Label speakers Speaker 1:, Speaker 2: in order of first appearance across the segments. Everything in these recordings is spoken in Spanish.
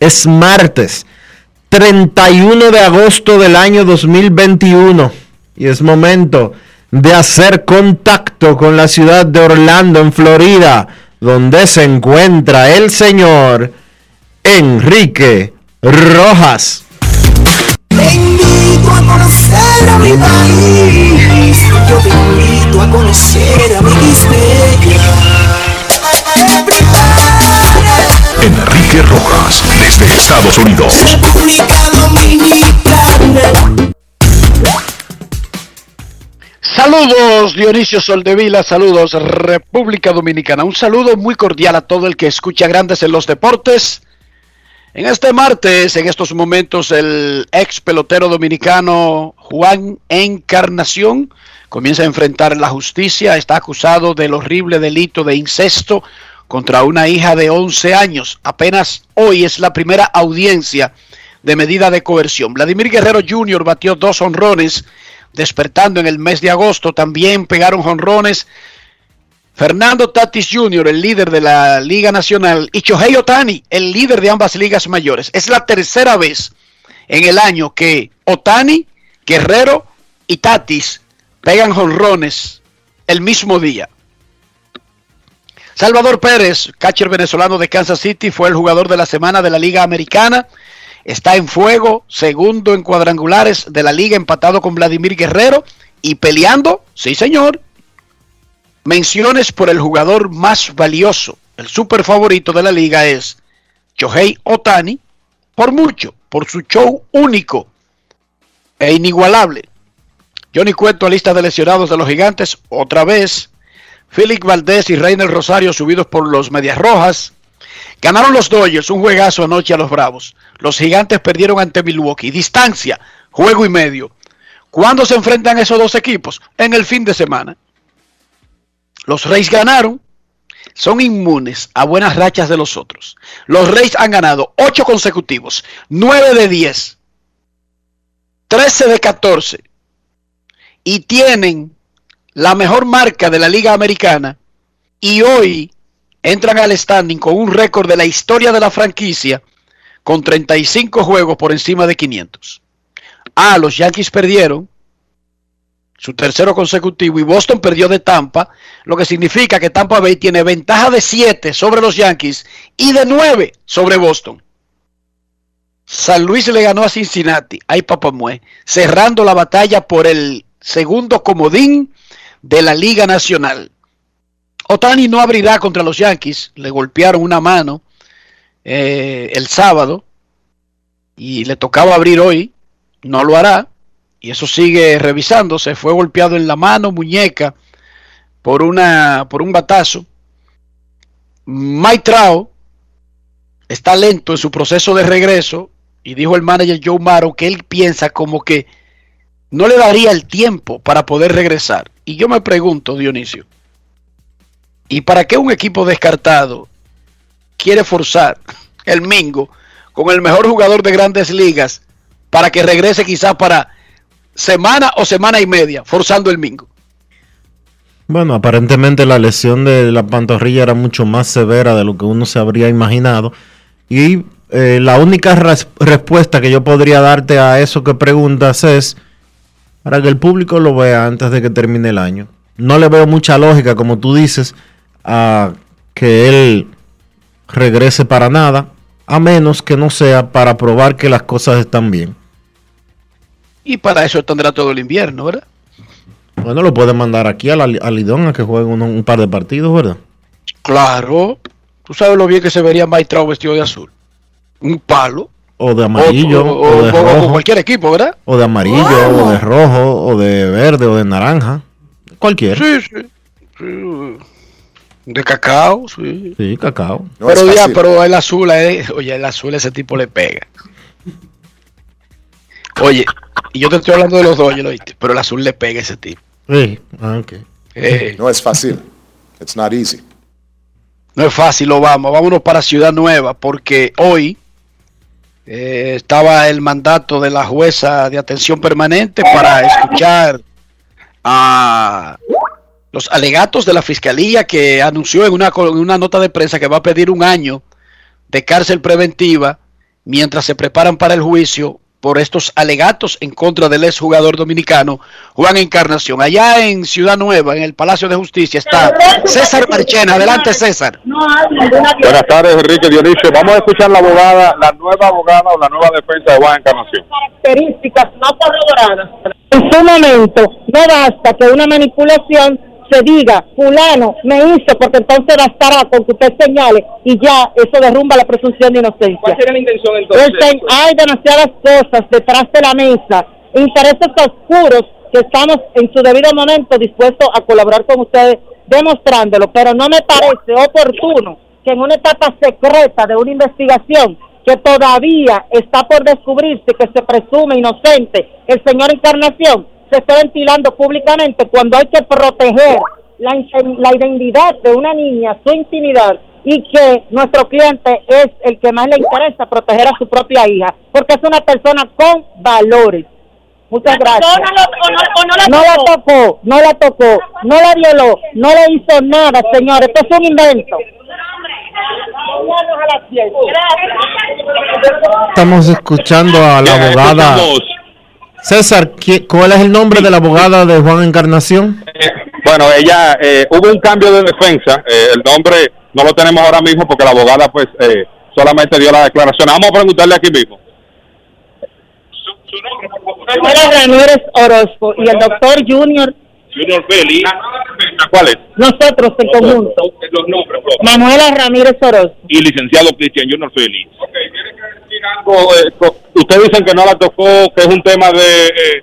Speaker 1: es martes 31 de agosto del año 2021 y es momento de hacer contacto con la ciudad de Orlando, en Florida, donde se encuentra el señor Enrique Rojas.
Speaker 2: Te invito a conocer a mi país. Yo te invito a conocer a mi
Speaker 3: Rojas, desde Estados Unidos.
Speaker 2: República Dominicana.
Speaker 4: Saludos Dionisio Soldevila, saludos República Dominicana. Un saludo muy cordial a todo el que escucha Grandes en los Deportes. En este martes, en estos momentos, el ex pelotero dominicano Juan Encarnación comienza a enfrentar la justicia. Está acusado del horrible delito de incesto contra una hija de 11 años. Apenas hoy es la primera audiencia de medida de coerción. Vladimir Guerrero Jr. batió dos honrones despertando en el mes de agosto. También pegaron honrones Fernando Tatis Jr., el líder de la Liga Nacional, y Shohei Otani, el líder de ambas ligas mayores. Es la tercera vez en el año que Otani, Guerrero y Tatis pegan honrones el mismo día. Salvador Pérez, catcher venezolano de Kansas City, fue el jugador de la semana de la Liga Americana. Está en fuego, segundo en cuadrangulares de la liga, empatado con Vladimir Guerrero y peleando, sí señor, menciones por el jugador más valioso, el super favorito de la liga es Shohei Otani, por mucho, por su show único e inigualable. Johnny Cueto, lista de lesionados de los gigantes, otra vez. Félix Valdés y Reiner Rosario subidos por los Medias Rojas. Ganaron los Dodgers, un juegazo anoche a los Bravos. Los gigantes perdieron ante Milwaukee. Distancia, juego y medio. ¿Cuándo se enfrentan esos dos equipos? En el fin de semana. Los Reyes ganaron. Son inmunes a buenas rachas de los otros. Los Reyes han ganado 8 consecutivos, 9 de 10, 13 de 14 y tienen la mejor marca de la Liga Americana y hoy entran al standing con un récord de la historia de la franquicia con 35 juegos por encima de 500. Ah, los Yankees perdieron su tercero consecutivo y Boston perdió de Tampa, lo que significa que Tampa Bay tiene ventaja de 7 sobre los Yankees y de 9 sobre Boston. San Luis le ganó a Cincinnati, ay papamue, cerrando la batalla por el segundo comodín de la Liga Nacional. Otani no abrirá contra los Yankees, le golpearon una mano eh, el sábado y le tocaba abrir hoy, no lo hará y eso sigue revisándose. Fue golpeado en la mano, muñeca por, una, por un batazo. Mike Trout está lento en su proceso de regreso y dijo el manager Joe Maro que él piensa como que no le daría el tiempo para poder regresar. Y yo me pregunto, Dionisio, ¿y para qué un equipo descartado quiere forzar el Mingo con el mejor jugador de grandes ligas para que regrese quizás para semana o semana y media, forzando el Mingo?
Speaker 1: Bueno, aparentemente la lesión de la pantorrilla era mucho más severa de lo que uno se habría imaginado. Y eh, la única res- respuesta que yo podría darte a eso que preguntas es para que el público lo vea antes de que termine el año. No le veo mucha lógica, como tú dices, a que él regrese para nada, a menos que no sea para probar que las cosas están bien.
Speaker 4: Y para eso tendrá todo el invierno, ¿verdad?
Speaker 1: Bueno, lo puede mandar aquí a, la, a Lidón a que juegue un par de partidos, ¿verdad?
Speaker 4: Claro. Tú sabes lo bien que se vería Mike Trout vestido de azul. Un palo.
Speaker 1: O de amarillo,
Speaker 4: o,
Speaker 1: o,
Speaker 4: o-
Speaker 1: de
Speaker 4: o
Speaker 1: rojo,
Speaker 4: cualquier equipo, ¿verdad?
Speaker 1: o de amarillo, o de rojo, o de verde, o de naranja. Cualquiera.
Speaker 4: Sí, sí. sí. De cacao, sí.
Speaker 1: Sí, cacao.
Speaker 5: No
Speaker 4: pero ya, pero el azul, eh, oye, el azul ese tipo le pega. Oye, y yo te estoy hablando de los dos, ¿lo oíste? Pero el azul le pega a ese tipo.
Speaker 1: Sí, ah, ok.
Speaker 4: Eh,
Speaker 5: No es fácil. It's not easy.
Speaker 4: no es fácil, lo vamos. Vámonos para Ciudad Nueva, porque hoy eh, estaba el mandato de la jueza de atención permanente para escuchar a los alegatos de la fiscalía que anunció en una, en una nota de prensa que va a pedir un año de cárcel preventiva mientras se preparan para el juicio por estos alegatos en contra del exjugador dominicano Juan Encarnación. Allá en Ciudad Nueva, en el Palacio de Justicia, está César Marchena. Adelante, César.
Speaker 6: Buenas tardes, Enrique Dionisio. Vamos a escuchar la abogada, la nueva abogada o la nueva defensa de Juan Encarnación.
Speaker 7: características no corroboradas. En su momento, no basta que una manipulación se diga, fulano me hizo, porque entonces bastará con que usted señale y ya eso derrumba la presunción de inocencia.
Speaker 6: ¿Cuál sería la intención
Speaker 7: sen- hay demasiadas cosas detrás de la mesa, intereses oscuros que estamos en su debido momento dispuestos a colaborar con ustedes demostrándolo, pero no me parece oportuno que en una etapa secreta de una investigación que todavía está por descubrirse que se presume inocente el señor Encarnación se esté ventilando públicamente cuando hay que proteger la, la identidad de una niña, su intimidad y que nuestro cliente es el que más le interesa proteger a su propia hija, porque es una persona con valores. Muchas gracias. No la tocó, no la tocó, no la violó, no le hizo nada, señor. Esto es un invento.
Speaker 1: Estamos escuchando a la abogada. César, ¿qui- ¿cuál es el nombre de la abogada de Juan Encarnación?
Speaker 6: eh, bueno, ella, eh, hubo un cambio de defensa. eh, el nombre no lo tenemos ahora mismo porque la abogada, pues, eh, solamente dio la declaración. Vamos a preguntarle aquí mismo.
Speaker 7: Ramírez Orozco y el doctor Junior,
Speaker 6: Junior Félix. ¿Cuál es?
Speaker 7: nosotros en conjunto.
Speaker 6: Los nombres,
Speaker 7: Manuela Ramírez Orozco.
Speaker 6: y licenciado Cristian Junior Félix. eh, Ustedes dicen que no la tocó, que es un tema de, eh,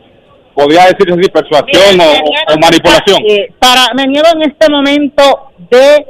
Speaker 6: podría decirse así, persuasión
Speaker 7: Mira,
Speaker 6: o,
Speaker 7: niego
Speaker 6: o manipulación.
Speaker 7: eh, para, me niego en este momento de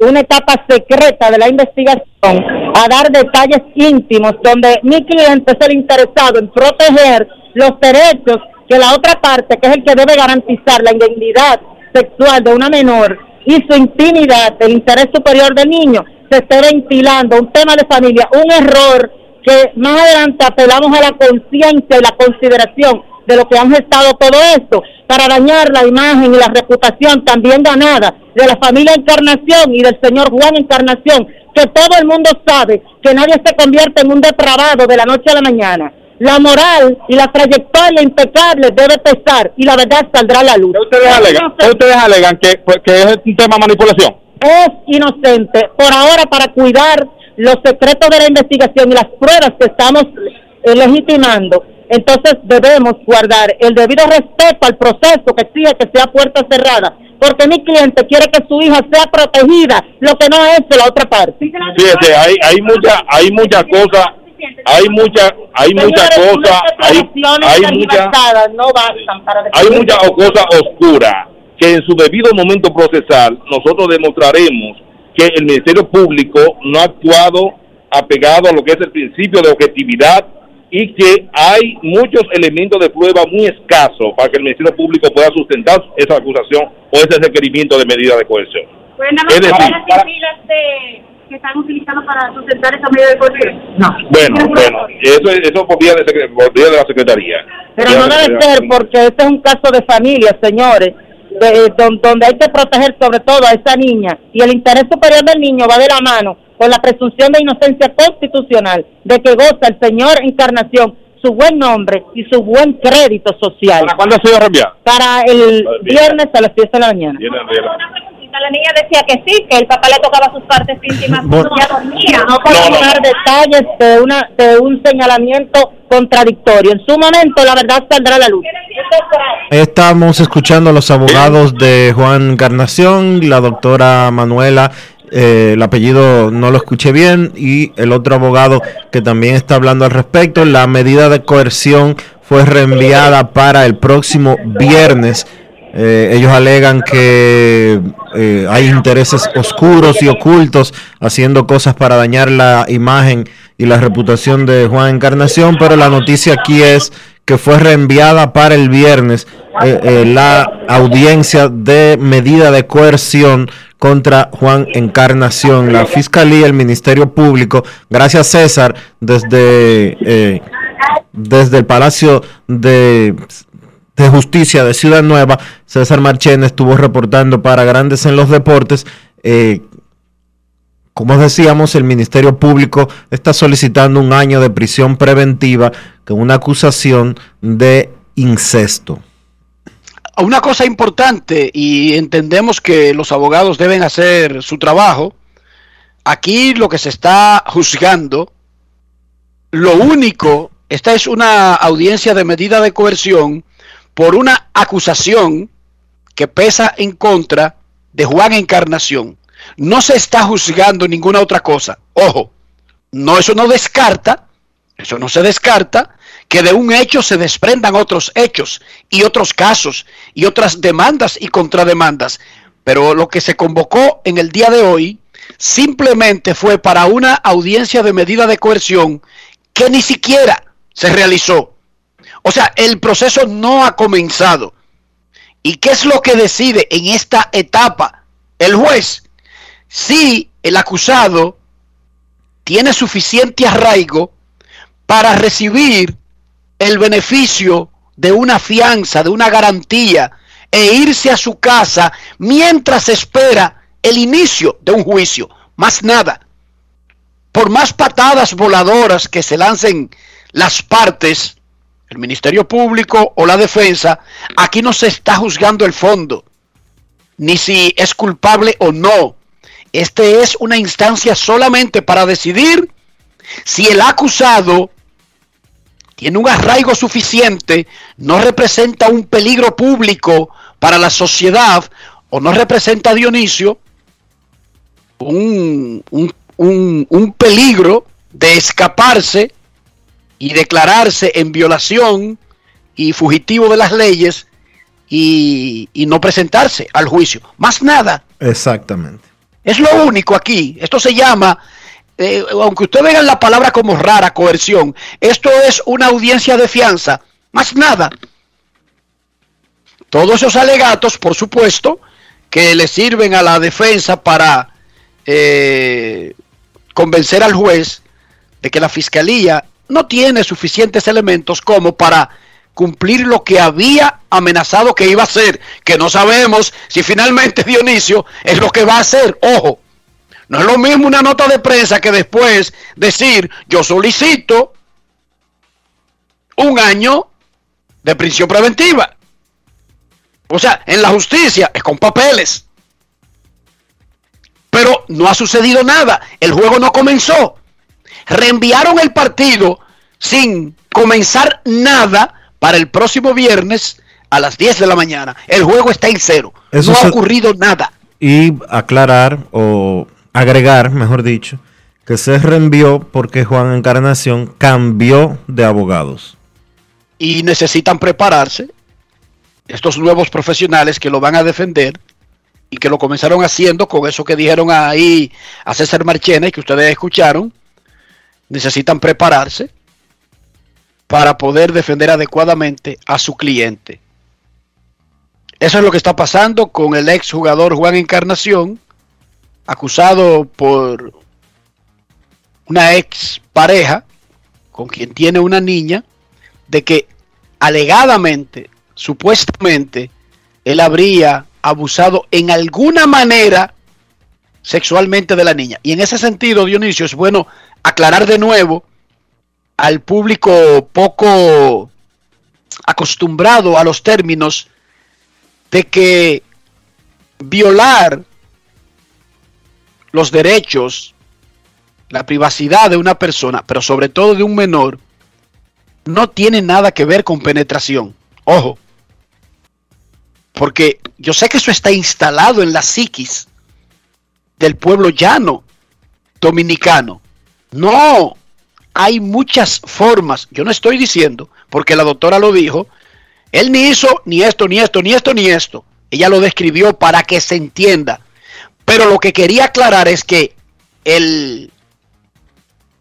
Speaker 7: una etapa secreta de la investigación a dar detalles íntimos donde mi cliente es el interesado en proteger los derechos que la otra parte, que es el que debe garantizar la identidad sexual de una menor y su intimidad, el interés superior del niño, se esté ventilando un tema de familia, un error que más adelante apelamos a la conciencia y la consideración de lo que han gestado todo esto para dañar la imagen y la reputación también ganada de la familia Encarnación y del señor Juan Encarnación, que todo el mundo sabe que nadie se convierte en un depravado de la noche a la mañana. La moral y la trayectoria impecable debe pesar y la verdad saldrá a la luz.
Speaker 6: ¿Qué ustedes alegan? ¿Qué ustedes alegan que, pues, que es un tema de manipulación?
Speaker 7: es inocente por ahora para cuidar los secretos de la investigación y las pruebas que estamos eh, legitimando. Entonces debemos guardar el debido respeto al proceso que exige que sea puerta cerrada, porque mi cliente quiere que su hija sea protegida, lo que no es de la otra parte.
Speaker 6: Fíjese, hay, hay mucha, hay muchas cosas, hay mucha, hay muchas cosas, hay, muchas,
Speaker 7: no bastan para
Speaker 6: hay
Speaker 7: definir-
Speaker 6: muchas cosas oscuras que en su debido momento procesal nosotros demostraremos que el Ministerio Público no ha actuado apegado a lo que es el principio de objetividad y que hay muchos elementos de prueba muy escasos para que el Ministerio Público pueda sustentar esa acusación o ese requerimiento de medida de coerción.
Speaker 7: es decir, que están utilizando para sustentar esa medida de coerción? No.
Speaker 6: Bueno, bueno, eso, eso por vía de, por vía de la Secretaría.
Speaker 7: Pero no debe ser porque este es un caso de familia, señores donde hay que proteger sobre todo a esa niña y el interés superior del niño va de la mano con la presunción de inocencia constitucional de que goza el señor Encarnación su buen nombre y su buen crédito social.
Speaker 6: ¿Para cuándo ha sido reenviado?
Speaker 7: Para el viernes a las 10 de la mañana. La niña decía que sí, que el papá le tocaba sus partes íntimas ya dormía. No dar detalles de, una, de un señalamiento contradictorio. En su momento la verdad saldrá a la luz.
Speaker 1: Estamos escuchando a los abogados de Juan Encarnación, la doctora Manuela eh, el apellido no lo escuché bien, y el otro abogado que también está hablando al respecto. La medida de coerción fue reenviada para el próximo viernes. Eh, ellos alegan que eh, hay intereses oscuros y ocultos haciendo cosas para dañar la imagen y la reputación de Juan Encarnación, pero la noticia aquí es que fue reenviada para el viernes la audiencia de medida de coerción contra Juan Encarnación. La Fiscalía, el Ministerio Público, gracias César, desde, eh, desde el Palacio de, de, Justicia de Ciudad Nueva, César Marchén estuvo reportando para Grandes en los Deportes. Eh, como decíamos, el Ministerio Público está solicitando un año de prisión preventiva con una acusación de incesto
Speaker 4: una cosa importante, y entendemos que los abogados deben hacer su trabajo, aquí lo que se está juzgando, lo único, esta es una audiencia de medida de coerción por una acusación que pesa en contra de Juan Encarnación. No se está juzgando ninguna otra cosa. Ojo, no eso no descarta, eso no se descarta que de un hecho se desprendan otros hechos y otros casos y otras demandas y contrademandas. Pero lo que se convocó en el día de hoy simplemente fue para una audiencia de medida de coerción que ni siquiera se realizó. O sea, el proceso no ha comenzado. ¿Y qué es lo que decide en esta etapa el juez? Si el acusado tiene suficiente arraigo para recibir el beneficio de una fianza, de una garantía, e irse a su casa mientras espera el inicio de un juicio. Más nada. Por más patadas voladoras que se lancen las partes, el Ministerio Público o la defensa, aquí no se está juzgando el fondo, ni si es culpable o no. Este es una instancia solamente para decidir si el acusado tiene un arraigo suficiente, no representa un peligro público para la sociedad o no representa a Dionisio un, un, peligro de escaparse y declararse en violación y fugitivo de las leyes y, y, no presentarse al juicio. Más nada.
Speaker 1: Exactamente.
Speaker 4: Es lo único aquí. Esto se llama eh, aunque usted vea la palabra como rara, coerción, esto es una audiencia de fianza, más nada. Todos esos alegatos, por supuesto, que le sirven a la defensa para eh, convencer al juez de que la fiscalía no tiene suficientes elementos como para cumplir lo que había amenazado que iba a hacer, que no sabemos si finalmente Dionisio es lo que va a hacer. Ojo, no es lo mismo una nota de prensa que después decir yo solicito un año de prisión preventiva. O sea, en la justicia es con papeles. Pero no ha sucedido nada. El juego no comenzó. Reenviaron el partido sin comenzar nada para el próximo viernes a las 10 de la mañana. El juego está en cero. no ha ocurrido nada.
Speaker 1: Y aclarar o agregar, mejor dicho, que se reenvió porque Juan Encarnación cambió de abogados.
Speaker 4: Y necesitan prepararse estos nuevos profesionales que lo van a defender y que lo comenzaron haciendo con eso que dijeron ahí a César Marchena y que ustedes escucharon, necesitan prepararse para poder defender adecuadamente a su cliente. Eso es lo que está pasando con el ex jugador Juan Encarnación, acusado por una ex pareja con quien tiene una niña, de que alegadamente, supuestamente, él habría abusado en alguna manera sexualmente de la niña. Y en ese sentido, Dionisio, es bueno aclarar de nuevo al público poco acostumbrado a los términos de que violar los derechos, la privacidad de una persona, pero sobre todo de un menor, no tiene nada que ver con penetración. Ojo, porque yo sé que eso está instalado en la psiquis del pueblo llano dominicano. No, hay muchas formas. Yo no estoy diciendo, porque la doctora lo dijo, él ni hizo ni esto, ni esto, ni esto, ni esto. Ella lo describió para que se entienda. Pero lo que quería aclarar es que el,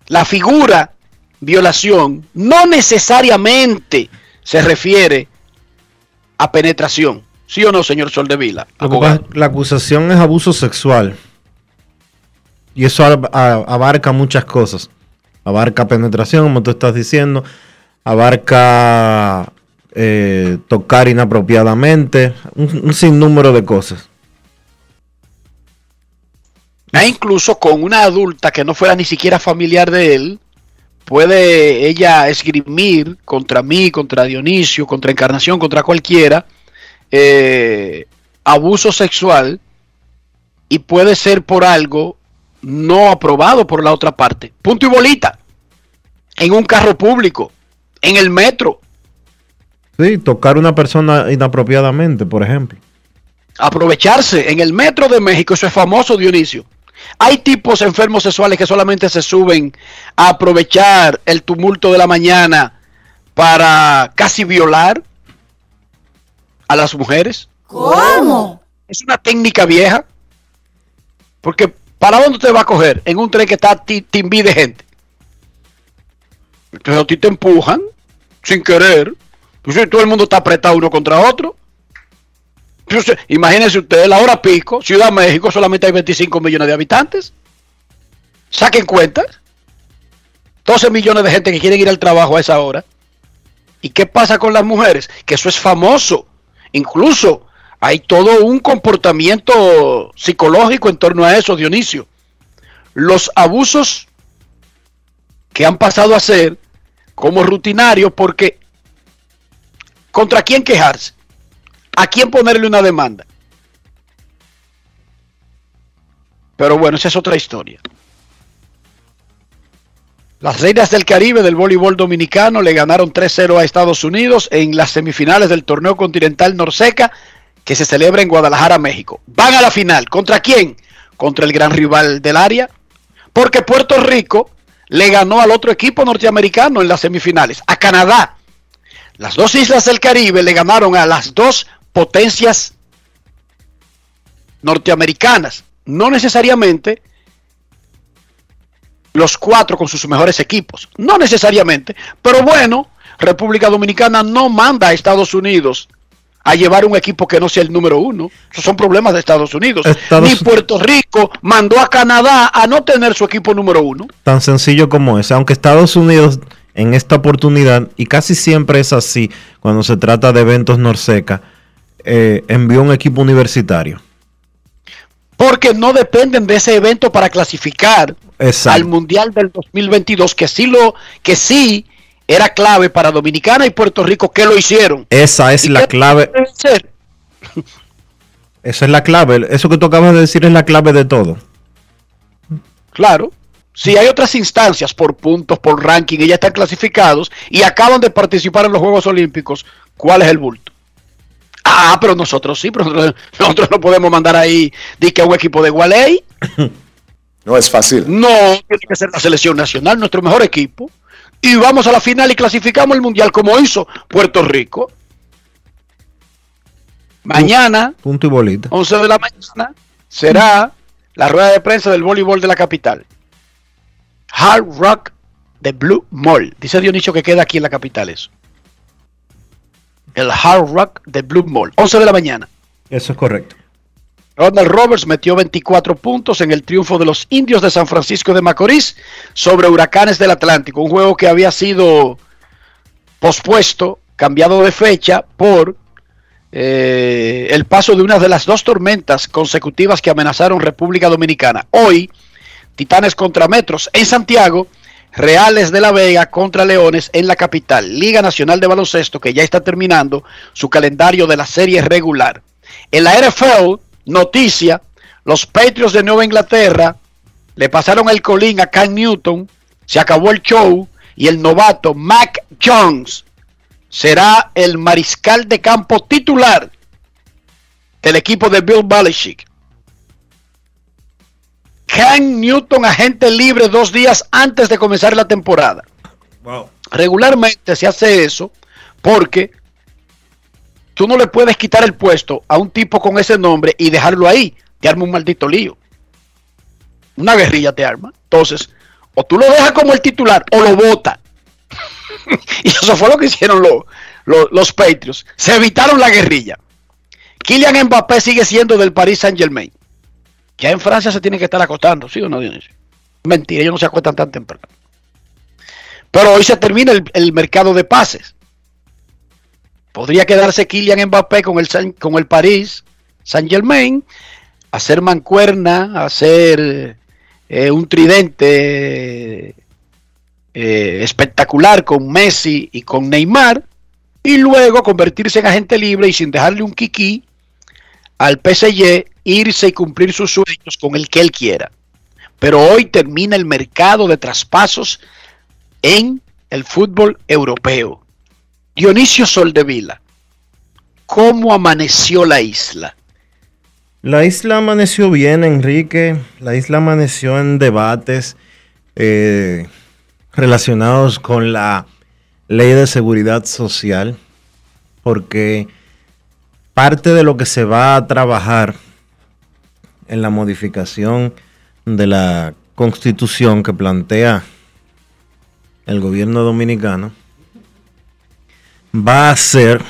Speaker 4: la figura violación no necesariamente se refiere a penetración. ¿Sí o no, señor Soldevila?
Speaker 1: La, la acusación es abuso sexual. Y eso abarca muchas cosas. Abarca penetración, como tú estás diciendo. Abarca eh, tocar inapropiadamente. Un, un sinnúmero de cosas.
Speaker 4: E incluso con una adulta que no fuera ni siquiera familiar de él, puede ella esgrimir contra mí, contra Dionisio, contra Encarnación, contra cualquiera, eh, abuso sexual y puede ser por algo no aprobado por la otra parte. Punto y bolita. En un carro público, en el metro.
Speaker 1: Sí, tocar a una persona inapropiadamente, por ejemplo.
Speaker 4: Aprovecharse en el metro de México, eso es famoso, Dionisio. Hay tipos enfermos sexuales que solamente se suben a aprovechar el tumulto de la mañana para casi violar a las mujeres.
Speaker 2: ¿Cómo?
Speaker 4: Es una técnica vieja. Porque ¿para dónde te va a coger? En un tren que está timbi de gente. Entonces a ti te empujan sin querer. Entonces todo el mundo está apretado uno contra otro. Entonces, imagínense ustedes, la hora pico, Ciudad México, solamente hay 25 millones de habitantes. Saquen cuentas. 12 millones de gente que quieren ir al trabajo a esa hora. ¿Y qué pasa con las mujeres? Que eso es famoso. Incluso hay todo un comportamiento psicológico en torno a eso, Dionisio. Los abusos que han pasado a ser como rutinarios porque ¿contra quién quejarse? ¿A quién ponerle una demanda? Pero bueno, esa es otra historia. Las Reinas del Caribe del voleibol dominicano le ganaron 3-0 a Estados Unidos en las semifinales del torneo continental Norseca que se celebra en Guadalajara, México. Van a la final. ¿Contra quién? Contra el gran rival del área. Porque Puerto Rico le ganó al otro equipo norteamericano en las semifinales, a Canadá. Las dos islas del Caribe le ganaron a las dos potencias norteamericanas. No necesariamente los cuatro con sus mejores equipos. No necesariamente. Pero bueno, República Dominicana no manda a Estados Unidos a llevar un equipo que no sea el número uno. Esos son problemas de Estados Unidos.
Speaker 1: Estados-
Speaker 4: Ni Puerto Rico mandó a Canadá a no tener su equipo número uno.
Speaker 1: Tan sencillo como es. Aunque Estados Unidos en esta oportunidad, y casi siempre es así cuando se trata de eventos Norseca, eh, envió un equipo universitario.
Speaker 4: Porque no dependen de ese evento para clasificar
Speaker 1: Exacto.
Speaker 4: al Mundial del 2022, que sí lo, que sí era clave para Dominicana y Puerto Rico, que lo hicieron.
Speaker 1: Esa es
Speaker 4: ¿Y
Speaker 1: la clave. Esa es la clave. Eso que tú acabas de decir es la clave de todo.
Speaker 4: Claro. Si hay otras instancias por puntos, por ranking, y ya están clasificados y acaban de participar en los Juegos Olímpicos, ¿cuál es el bulto? Ah, pero nosotros sí, pero nosotros, nosotros no podemos mandar ahí di que a un equipo de Gualey.
Speaker 5: No es fácil.
Speaker 4: No, tiene que ser la selección nacional, nuestro mejor equipo. Y vamos a la final y clasificamos el mundial como hizo Puerto Rico. Mañana,
Speaker 1: Punto y bolita.
Speaker 4: 11 de la mañana, será la rueda de prensa del voleibol de la capital. Hard Rock de Blue Mall. Dice Dionisio que queda aquí en la capital eso. El Hard Rock de Blue Mall. 11 de la mañana.
Speaker 1: Eso es correcto.
Speaker 4: Ronald Roberts metió 24 puntos en el triunfo de los indios de San Francisco de Macorís sobre Huracanes del Atlántico. Un juego que había sido pospuesto, cambiado de fecha por eh, el paso de una de las dos tormentas consecutivas que amenazaron República Dominicana. Hoy, Titanes contra Metros en Santiago, Reales de la Vega contra Leones en la capital. Liga Nacional de Baloncesto que ya está terminando su calendario de la serie regular. En la NFL, noticia, los Patriots de Nueva Inglaterra le pasaron el colín a Cam Newton, se acabó el show y el novato Mac Jones será el mariscal de campo titular del equipo de Bill Belichick. Cam Newton, agente libre dos días antes de comenzar la temporada. Regularmente se hace eso porque tú no le puedes quitar el puesto a un tipo con ese nombre y dejarlo ahí. Te arma un maldito lío. Una guerrilla te arma. Entonces, o tú lo dejas como el titular o lo vota. y eso fue lo que hicieron los, los, Patriots. Se evitaron la guerrilla. Kylian Mbappé sigue siendo del Paris Saint Germain. Ya en Francia se tiene que estar acostando, ¿sí o no, Dionisio? Mentira, ellos no se acuestan tan temprano. Pero hoy se termina el, el mercado de pases. Podría quedarse Kylian Mbappé con el, con el París Saint Germain, hacer mancuerna, hacer eh, un tridente eh, espectacular con Messi y con Neymar, y luego convertirse en agente libre y sin dejarle un kiki al PSG, irse y cumplir sus sueños con el que él quiera. Pero hoy termina el mercado de traspasos en el fútbol europeo. Dionisio Soldevila, ¿cómo amaneció la isla?
Speaker 1: La isla amaneció bien, Enrique. La isla amaneció en debates eh, relacionados con la ley de seguridad social, porque parte de lo que se va a trabajar en la modificación de la constitución que plantea el gobierno dominicano va a ser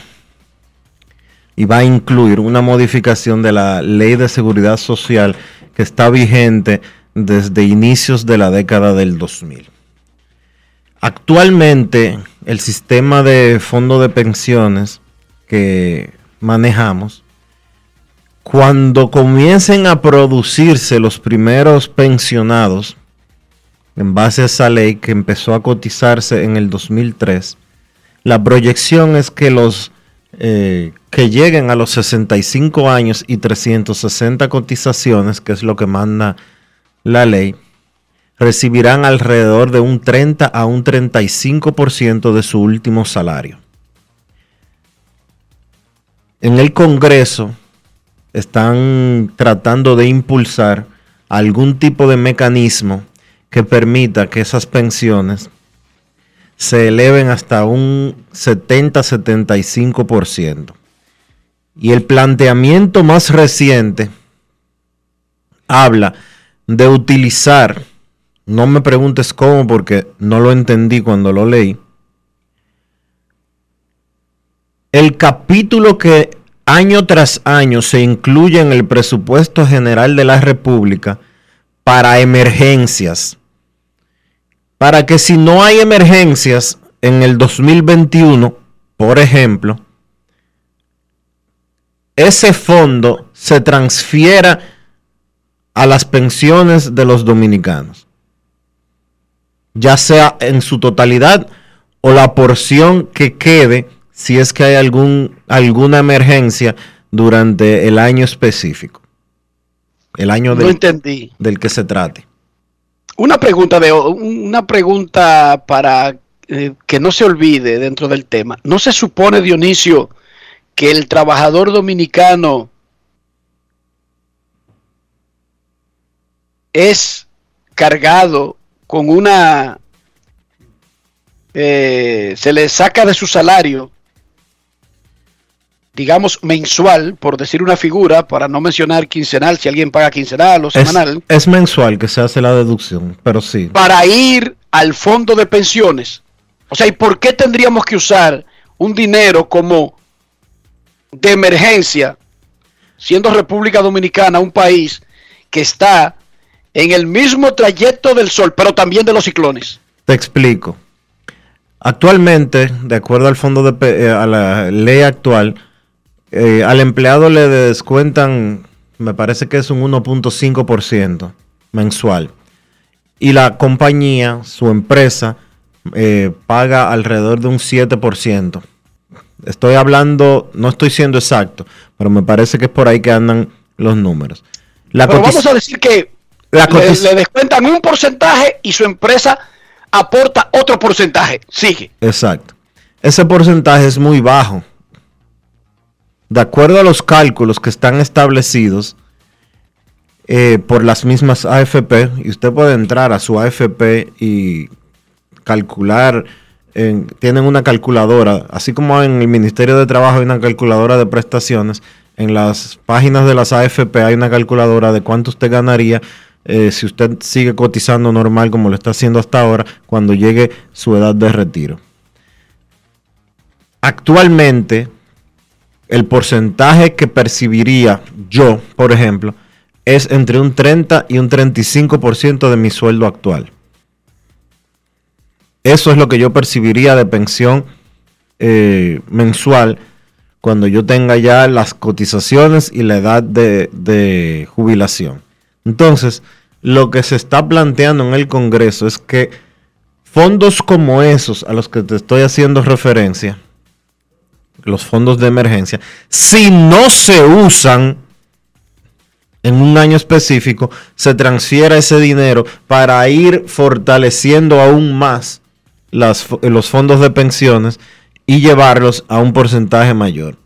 Speaker 1: y va a incluir una modificación de la ley de seguridad social que está vigente desde inicios de la década del 2000. Actualmente el sistema de fondo de pensiones que manejamos, cuando comiencen a producirse los primeros pensionados, en base a esa ley que empezó a cotizarse en el 2003, la proyección es que los eh, que lleguen a los 65 años y 360 cotizaciones, que es lo que manda la ley, recibirán alrededor de un 30 a un 35% de su último salario. En el Congreso están tratando de impulsar algún tipo de mecanismo que permita que esas pensiones se eleven hasta un 70-75%. Y el planteamiento más reciente habla de utilizar, no me preguntes cómo porque no lo entendí cuando lo leí, el capítulo que año tras año se incluye en el presupuesto general de la República para emergencias para que si no hay emergencias en el 2021, por ejemplo, ese fondo se transfiera a las pensiones de los dominicanos, ya sea en su totalidad o la porción que quede si es que hay algún, alguna emergencia durante el año específico, el año
Speaker 4: No
Speaker 1: del,
Speaker 4: entendí.
Speaker 1: del que se trate.
Speaker 4: Una pregunta de una pregunta para eh, que no se olvide dentro del tema. ¿No se supone, Dionisio, que el trabajador dominicano es cargado con una... eh, se le saca de su salario digamos, mensual, por decir una figura, para no mencionar quincenal, si alguien paga quincenal o semanal,
Speaker 1: es mensual que se hace la deducción, pero sí.
Speaker 4: para ir al fondo de pensiones. O sea, ¿y por qué tendríamos que usar un dinero como de emergencia, siendo República Dominicana un país que está en el mismo trayecto del sol, pero también de los ciclones?
Speaker 1: Te explico. Actualmente, de acuerdo al fondo de eh, a la ley actual, eh, al empleado le descuentan, me parece que es un 1.5% mensual. Y la compañía, su empresa, eh, paga alrededor de un 7%. Estoy hablando, no estoy siendo exacto, pero me parece que es por ahí que andan los números. La
Speaker 4: Pero vamos a decir que
Speaker 1: La
Speaker 4: le,
Speaker 1: cotiz-
Speaker 4: le descuentan un porcentaje y su empresa aporta otro porcentaje. Sigue.
Speaker 1: Exacto. Ese porcentaje es muy bajo. De acuerdo a los cálculos que están establecidos eh, por las mismas AFP, y usted puede entrar a su AFP y calcular, en- tienen una calculadora, así como en el Ministerio de Trabajo hay una calculadora de prestaciones, en las páginas de las AFP hay una calculadora de cuánto usted ganaría eh, si usted sigue cotizando normal como lo está haciendo hasta ahora cuando llegue su edad de retiro. Actualmente, el porcentaje que percibiría yo, por ejemplo, es entre un 30 y un 35% de mi sueldo actual. Eso es lo que yo percibiría de pensión eh, mensual cuando yo tenga ya las cotizaciones y la edad de, de jubilación. Entonces, lo que se está planteando en el Congreso es que fondos como esos a los que te estoy haciendo referencia, los fondos de emergencia, si no se usan en un año específico, se transfiera ese dinero para ir fortaleciendo aún más los fondos de pensiones y llevarlos a un porcentaje mayor.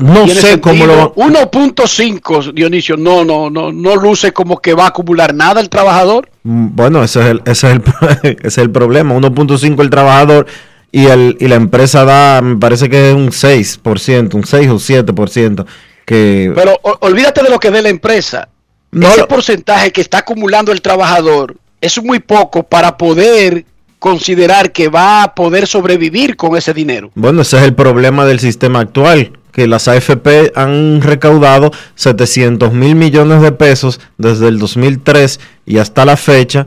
Speaker 1: No sé cómo lo...
Speaker 4: 1.5, Dionisio, no, no, no, no luce como que va a acumular nada el trabajador.
Speaker 1: Mm, Bueno, ese es el, ese es el, ese es el problema. 1.5 el trabajador y, el, y la empresa da, me parece que es un 6%, un 6 o 7%. Que,
Speaker 4: Pero o- olvídate de lo que dé la empresa.
Speaker 1: No
Speaker 4: Ese porcentaje que está acumulando el trabajador es muy poco para poder considerar que va a poder sobrevivir con ese dinero.
Speaker 1: bueno, ese es el problema del sistema actual. Que las AFP han recaudado 700 mil millones de pesos desde el 2003 y hasta la fecha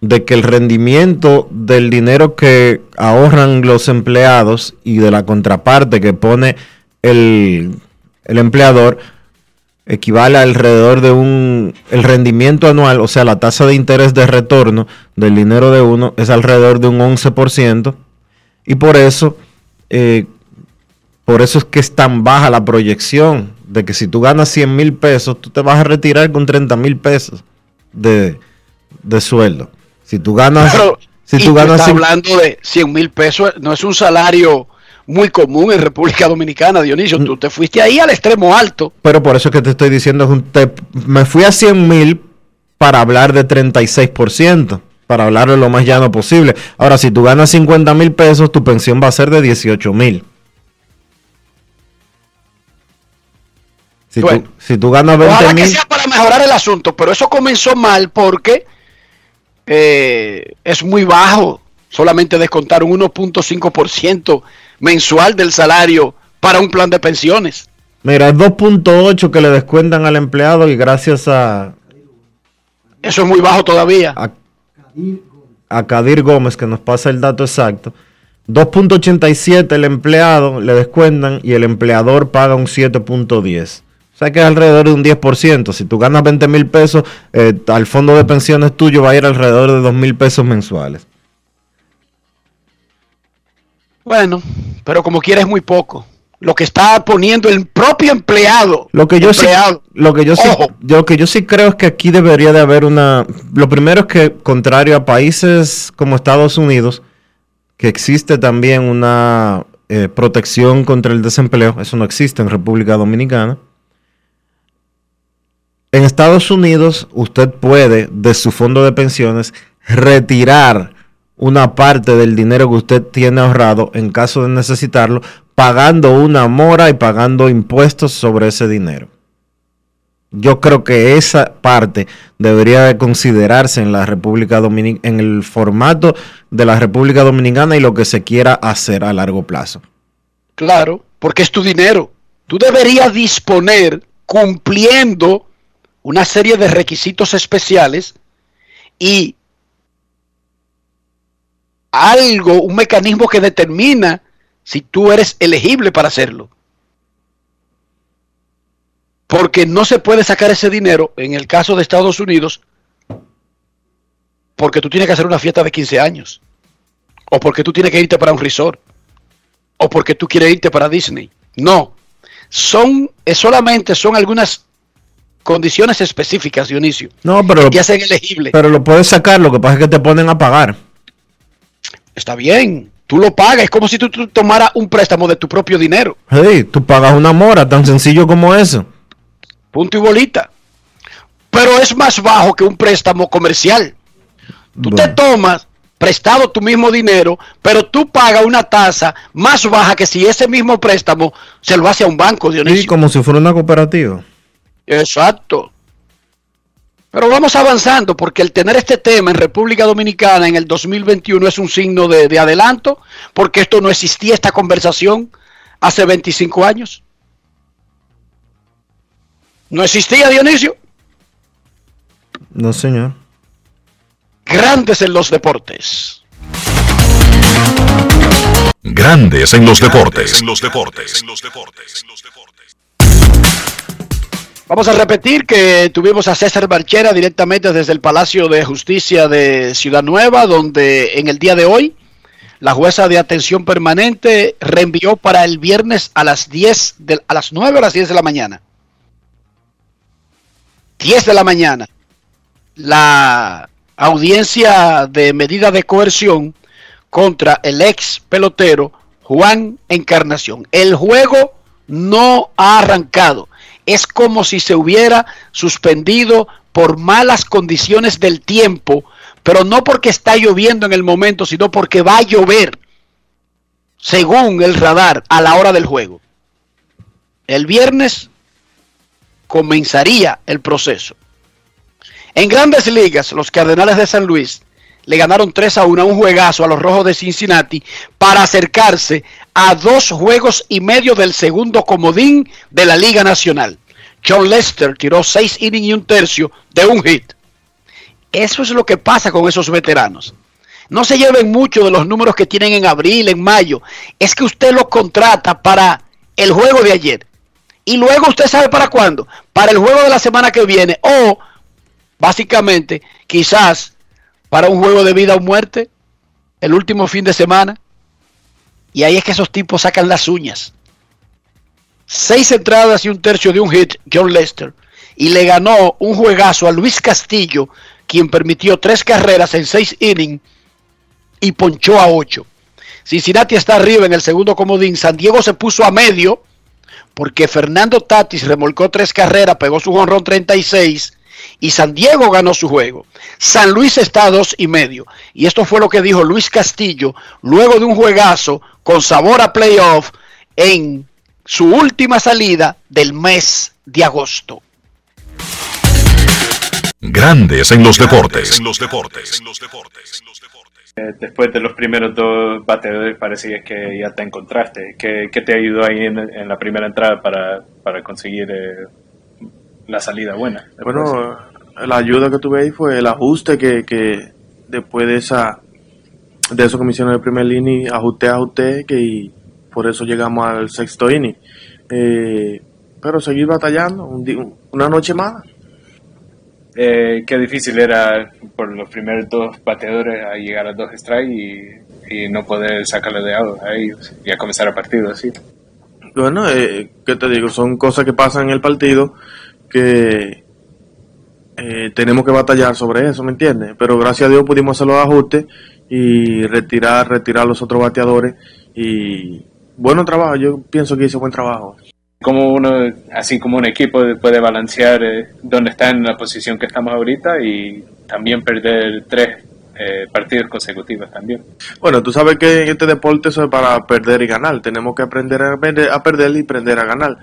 Speaker 1: de que el rendimiento del dinero que ahorran los empleados y de la contraparte que pone el, el empleador equivale alrededor de un el rendimiento anual, o sea, la tasa de interés de retorno del dinero de uno es alrededor de un 11% y por eso eh, por eso es que es tan baja la proyección de que si tú ganas 100 mil pesos, tú te vas a retirar con 30 mil pesos de, de sueldo. Si tú ganas,
Speaker 4: Pero,
Speaker 1: si tú ganas
Speaker 4: estás hablando de 100 mil pesos, no es un salario muy común en República Dominicana,
Speaker 1: Mm.
Speaker 4: Dionisio. Tú te fuiste ahí al extremo alto.
Speaker 1: pero por eso es que te estoy diciendo, es un- te- me fui a 100 mil para hablar de 36%, para hablar de lo más llano posible. Ahora, si tú ganas 50 mil pesos, tu pensión va a ser de 18 mil. Si,
Speaker 4: Bueno.
Speaker 1: tú, si tú ganas 20
Speaker 4: Ojalá que
Speaker 1: mil,
Speaker 4: sea para mejorar el asunto, pero eso comenzó mal porque eh, es muy bajo. Solamente descontar un 1.5% mensual del salario para un plan de pensiones.
Speaker 1: mira, es 2.8 que le descuentan al empleado y gracias a,
Speaker 4: Eso es muy bajo todavía.
Speaker 1: a, a Kadir Gómez que nos pasa el dato exacto. 2.87 el empleado le descuentan y el empleador paga un 7.10. O sea que es alrededor de un 10%. Si tú ganas 20 mil pesos, eh, al fondo de pensiones tuyo va a ir alrededor de 2 mil pesos mensuales.
Speaker 4: Bueno, pero como quiera es muy poco. Lo que está poniendo el propio empleado.
Speaker 1: Lo que yo sí,
Speaker 4: empleado.
Speaker 1: lo que yo sí, lo que yo sí creo es que aquí debería de haber una. Lo primero es que, contrario a países como Estados Unidos, que existe también una eh, protección contra el desempleo, eso no existe en República Dominicana. En Estados Unidos, usted puede de su fondo de pensiones retirar una parte del dinero que usted tiene ahorrado en caso de necesitarlo, pagando una mora y pagando impuestos sobre ese dinero. Yo creo que esa parte debería de considerarse en la República Dominicana, en el formato de la República Dominicana y lo que se quiera hacer a largo plazo.
Speaker 4: Claro, porque es tu dinero. Tú deberías disponer cumpliendo una serie de requisitos especiales y algo, un mecanismo que determina si tú eres elegible para hacerlo. Porque no se puede sacar ese dinero, en el caso de Estados Unidos, porque tú tienes que hacer una fiesta de 15 años, o porque tú tienes que irte para un resort, o porque tú quieres irte para Disney. No, son solamente son algunas condiciones específicas, Dionisio,
Speaker 1: no, pero,
Speaker 4: que hacen elegible.
Speaker 1: Pero lo puedes sacar, lo que pasa es que te ponen a pagar.
Speaker 4: Está bien, tú lo pagas, es como si tú, tú tomaras un préstamo de tu propio dinero.
Speaker 1: Hey, tú pagas una mora, tan sencillo como eso.
Speaker 4: Punto y bolita. Pero es más bajo que un préstamo comercial. Tú te tomas prestado tu mismo dinero, pero tú pagas una tasa más baja que si ese mismo préstamo se lo hace a un banco,
Speaker 1: Sí,
Speaker 4: Dionisio.
Speaker 1: como si fuera una cooperativa.
Speaker 4: Exacto. Pero vamos avanzando porque el tener este tema en República Dominicana en el 2021 es un signo de, de adelanto, porque esto no existía, esta conversación, hace 25 años. No existía, Dionisio.
Speaker 1: No, señor.
Speaker 4: Grandes en los deportes.
Speaker 3: Grandes en los deportes. En los deportes.
Speaker 4: Vamos a repetir que tuvimos a César Barchera directamente desde el Palacio de Justicia de Ciudad Nueva, donde en el día de hoy la jueza de atención permanente reenvió para el viernes a las 10 de, a las 9 o las 10 de la mañana. 10 de la mañana. La audiencia de medida de coerción contra el ex pelotero Juan Encarnación. El juego no ha arrancado. Es como si se hubiera suspendido por malas condiciones del tiempo, pero no porque está lloviendo en el momento, sino porque va a llover, según el radar, a la hora del juego. El viernes comenzaría el proceso. En grandes ligas, los Cardenales de San Luis le ganaron 3 a 1 a un juegazo a los Rojos de Cincinnati para acercarse a dos juegos y medio del segundo comodín de la Liga Nacional. John Lester tiró 6 innings y un tercio de un hit. Eso es lo que pasa con esos veteranos. No se lleven mucho de los números que tienen en abril, en mayo. Es que usted los contrata para el juego de ayer. Y luego usted sabe para cuándo. Para el juego de la semana que viene. O, básicamente, quizás para un juego de vida o muerte. El último fin de semana. Y ahí es que esos tipos sacan las uñas. Seis entradas y un tercio de un hit, John Lester. Y le ganó un juegazo a Luis Castillo, quien permitió tres carreras en seis innings y ponchó a ocho. Cincinnati está arriba en el segundo comodín. San Diego se puso a medio porque Fernando Tatis remolcó tres carreras, pegó su jonrón 36 y San Diego ganó su juego. San Luis está a dos y medio. Y esto fue lo que dijo Luis Castillo luego de un juegazo con sabor a playoff en su última salida del mes de agosto.
Speaker 3: Grandes en los deportes. En los deportes.
Speaker 8: Eh, Después de los primeros dos bateadores parecía que ya te encontraste. ¿Qué, qué te ayudó ahí en, en la primera entrada para, para conseguir eh, la salida buena?
Speaker 9: Bueno, la ayuda que tuve ahí fue el ajuste que, que después de esa de eso que me hicieron el primer inning, ajusté, ajusté, que y por eso llegamos al sexto inning. Eh, pero seguir batallando, un una noche más.
Speaker 8: Eh, qué difícil era por los primeros dos bateadores a llegar a dos strikes y, y no poder sacarle de out a ellos y a comenzar el partido así.
Speaker 9: Bueno, eh, ¿qué te digo? Son cosas que pasan en el partido que eh, tenemos que batallar sobre eso, ¿me entiendes? Pero gracias a Dios pudimos hacer los ajustes y retirar, retirar los otros bateadores y bueno trabajo, yo pienso que hice buen trabajo.
Speaker 8: Como uno, así como un equipo puede balancear eh, dónde está en la posición que estamos ahorita y también perder tres eh, partidos consecutivos también.
Speaker 9: Bueno, tú sabes que en este deporte eso es para perder y ganar. Tenemos que aprender a perder, a perder y aprender a ganar.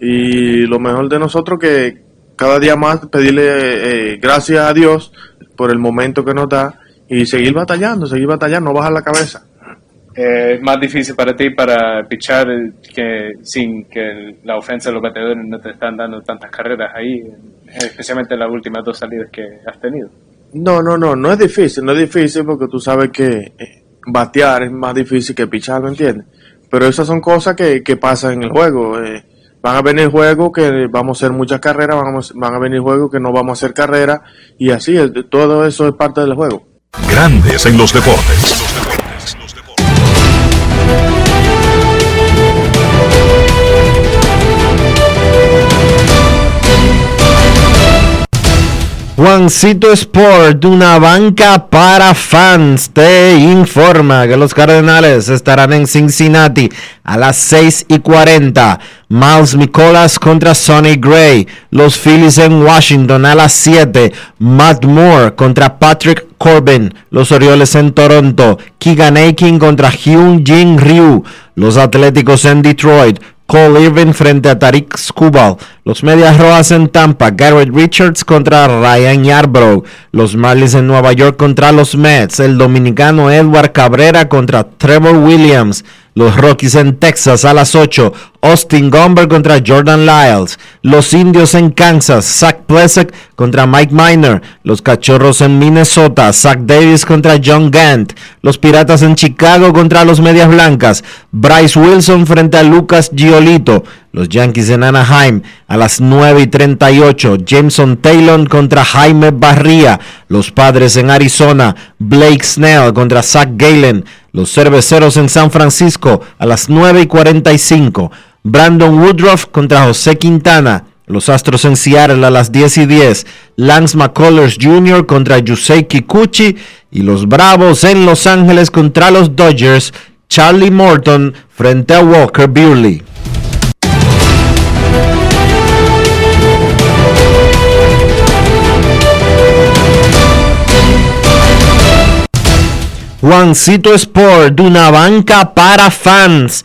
Speaker 9: Y lo mejor de nosotros que cada día más pedirle eh, gracias a Dios por el momento que nos da y seguir batallando, seguir batallando, no bajar la cabeza.
Speaker 8: Eh, es más difícil para ti para pichar que sin que la ofensa de los bateadores no te están dando tantas carreras ahí, especialmente en las últimas dos salidas que has tenido.
Speaker 9: No, no, no, no es difícil, no es difícil porque tú sabes que eh, batear es más difícil que pichar, ¿me entiendes? Pero esas son cosas que, que pasan en el juego. eh. Van a venir juegos que vamos a hacer muchas carreras, van a venir juegos que no vamos a hacer carreras y así, eh, todo eso es parte del juego.
Speaker 3: Grandes en los deportes.
Speaker 1: Juancito Sport, una banca para fans, te informa que los Cardenales estarán en Cincinnati a las 6 y 40. Miles Nicolas contra Sonny Gray. Los Phillies en Washington a las 7. Matt Moore contra Patrick Corbin. Los Orioles en Toronto. Keegan Aiken contra Hyun Jin Ryu. Los Atléticos en Detroit. Cole Irvin frente a Tariq Skubal. Los Medias Rojas en Tampa. Garrett Richards contra Ryan Yarbrough. Los Marlins en Nueva York contra los Mets. El dominicano Edward Cabrera contra Trevor Williams. Los Rockies en Texas a las 8. Austin Gomber contra Jordan Lyles. Los Indios en Kansas. Zach Plesak contra Mike Miner. Los Cachorros en Minnesota. Zach Davis contra John Gant. Los Piratas en Chicago contra los Medias Blancas. Bryce Wilson frente a Lucas Giolito. Los Yankees en Anaheim a las 9 y 38. Jameson Taylor contra Jaime Barría. Los Padres en Arizona. Blake Snell contra Zach Galen. Los Cerveceros en San Francisco a las 9 y 45. Brandon Woodruff contra José Quintana. Los Astros en Seattle a las 10 y 10. Lance McCullers Jr. contra Yusei Kikuchi. Y los Bravos en Los Ángeles contra los Dodgers. Charlie Morton frente a Walker Buehler. Juancito Sport, una banca para fans.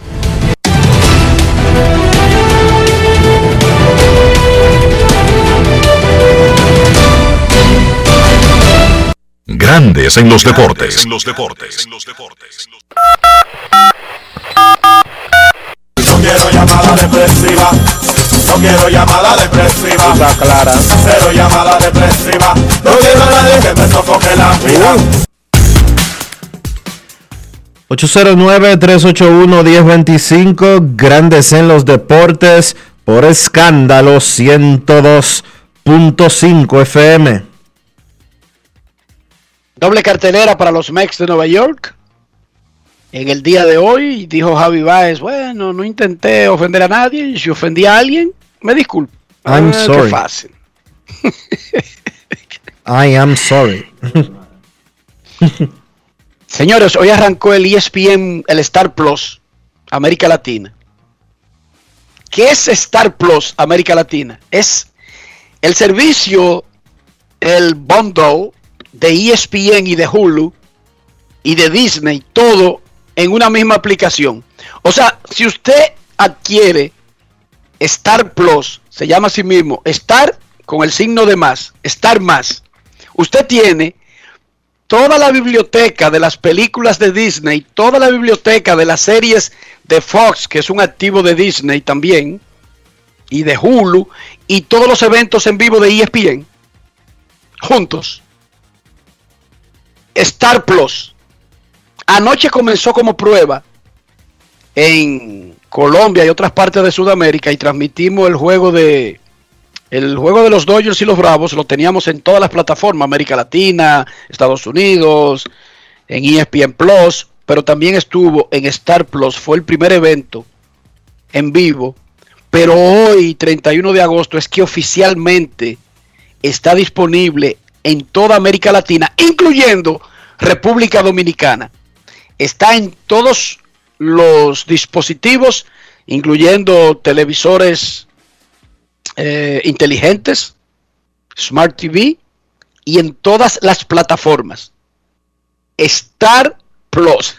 Speaker 3: Grandes en los deportes.
Speaker 10: No quiero llamada depresiva. No quiero llamada depresiva.
Speaker 1: Está clara.
Speaker 10: Cero llamada depresiva. No quiero a nadie que me sofoque la vida.
Speaker 1: 809-381-1025, Grandes en los Deportes, por escándalo 102.5 FM.
Speaker 4: Doble cartelera para los Mex de Nueva York. En el día de hoy dijo Javi Baez, bueno, no intenté ofender a nadie si ofendí a alguien, me disculpo.
Speaker 1: I'm
Speaker 4: Ah, qué
Speaker 1: sorry.
Speaker 4: fácil.
Speaker 1: I am sorry.
Speaker 4: Señores, hoy arrancó el ESPN, el Star Plus, América Latina. ¿Qué es Star Plus, América Latina? Es el servicio, el bundle de ESPN y de Hulu y de Disney, todo en una misma aplicación. O sea, si usted adquiere Star Plus, se llama así mismo, Star con el signo de más, Star más, usted tiene toda la biblioteca de las películas de Disney, toda la biblioteca de las series de Fox, que es un activo de Disney también, y de Hulu, y todos los eventos en vivo de ESPN, juntos. Star Plus. Anoche comenzó como prueba en Colombia y otras partes de Sudamérica y transmitimos el juego de el juego de los Dodgers y los Bravos lo teníamos en todas las plataformas, América Latina, Estados Unidos, en ESPN Plus, pero también estuvo en Star Plus, fue el primer evento en vivo Pero hoy, 31 de agosto, es que oficialmente está disponible en toda América Latina, incluyendo República Dominicana. Está en todos los dispositivos, incluyendo televisores eh, inteligentes, Smart TV y en todas las plataformas. Star Plus.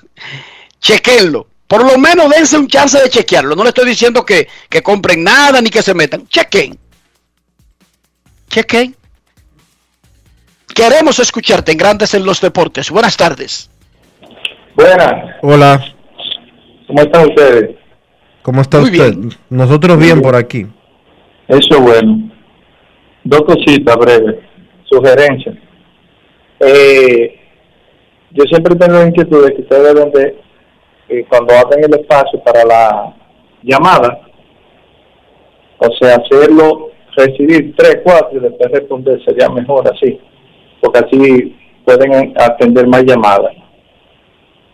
Speaker 4: Chequenlo. Por lo menos dense un chance de chequearlo. No le estoy diciendo que, que compren nada ni que se metan. Chequen. Chequen. Queremos escucharte en Grandes en los Deportes. Buenas tardes.
Speaker 11: Buenas,
Speaker 1: Hola,
Speaker 11: ¿cómo están ustedes?
Speaker 1: ¿cómo está
Speaker 4: Muy
Speaker 1: usted? Nosotros bien
Speaker 11: bien.
Speaker 1: por aquí.
Speaker 11: Eso es bueno. Dos cositas breves, sugerencias. Eh, yo siempre tengo la inquietud de que ustedes deben de, eh, cuando abren el espacio para la llamada, o sea, hacerlo, recibir tres, cuatro y después responder, sería mejor así, porque así pueden atender más llamadas.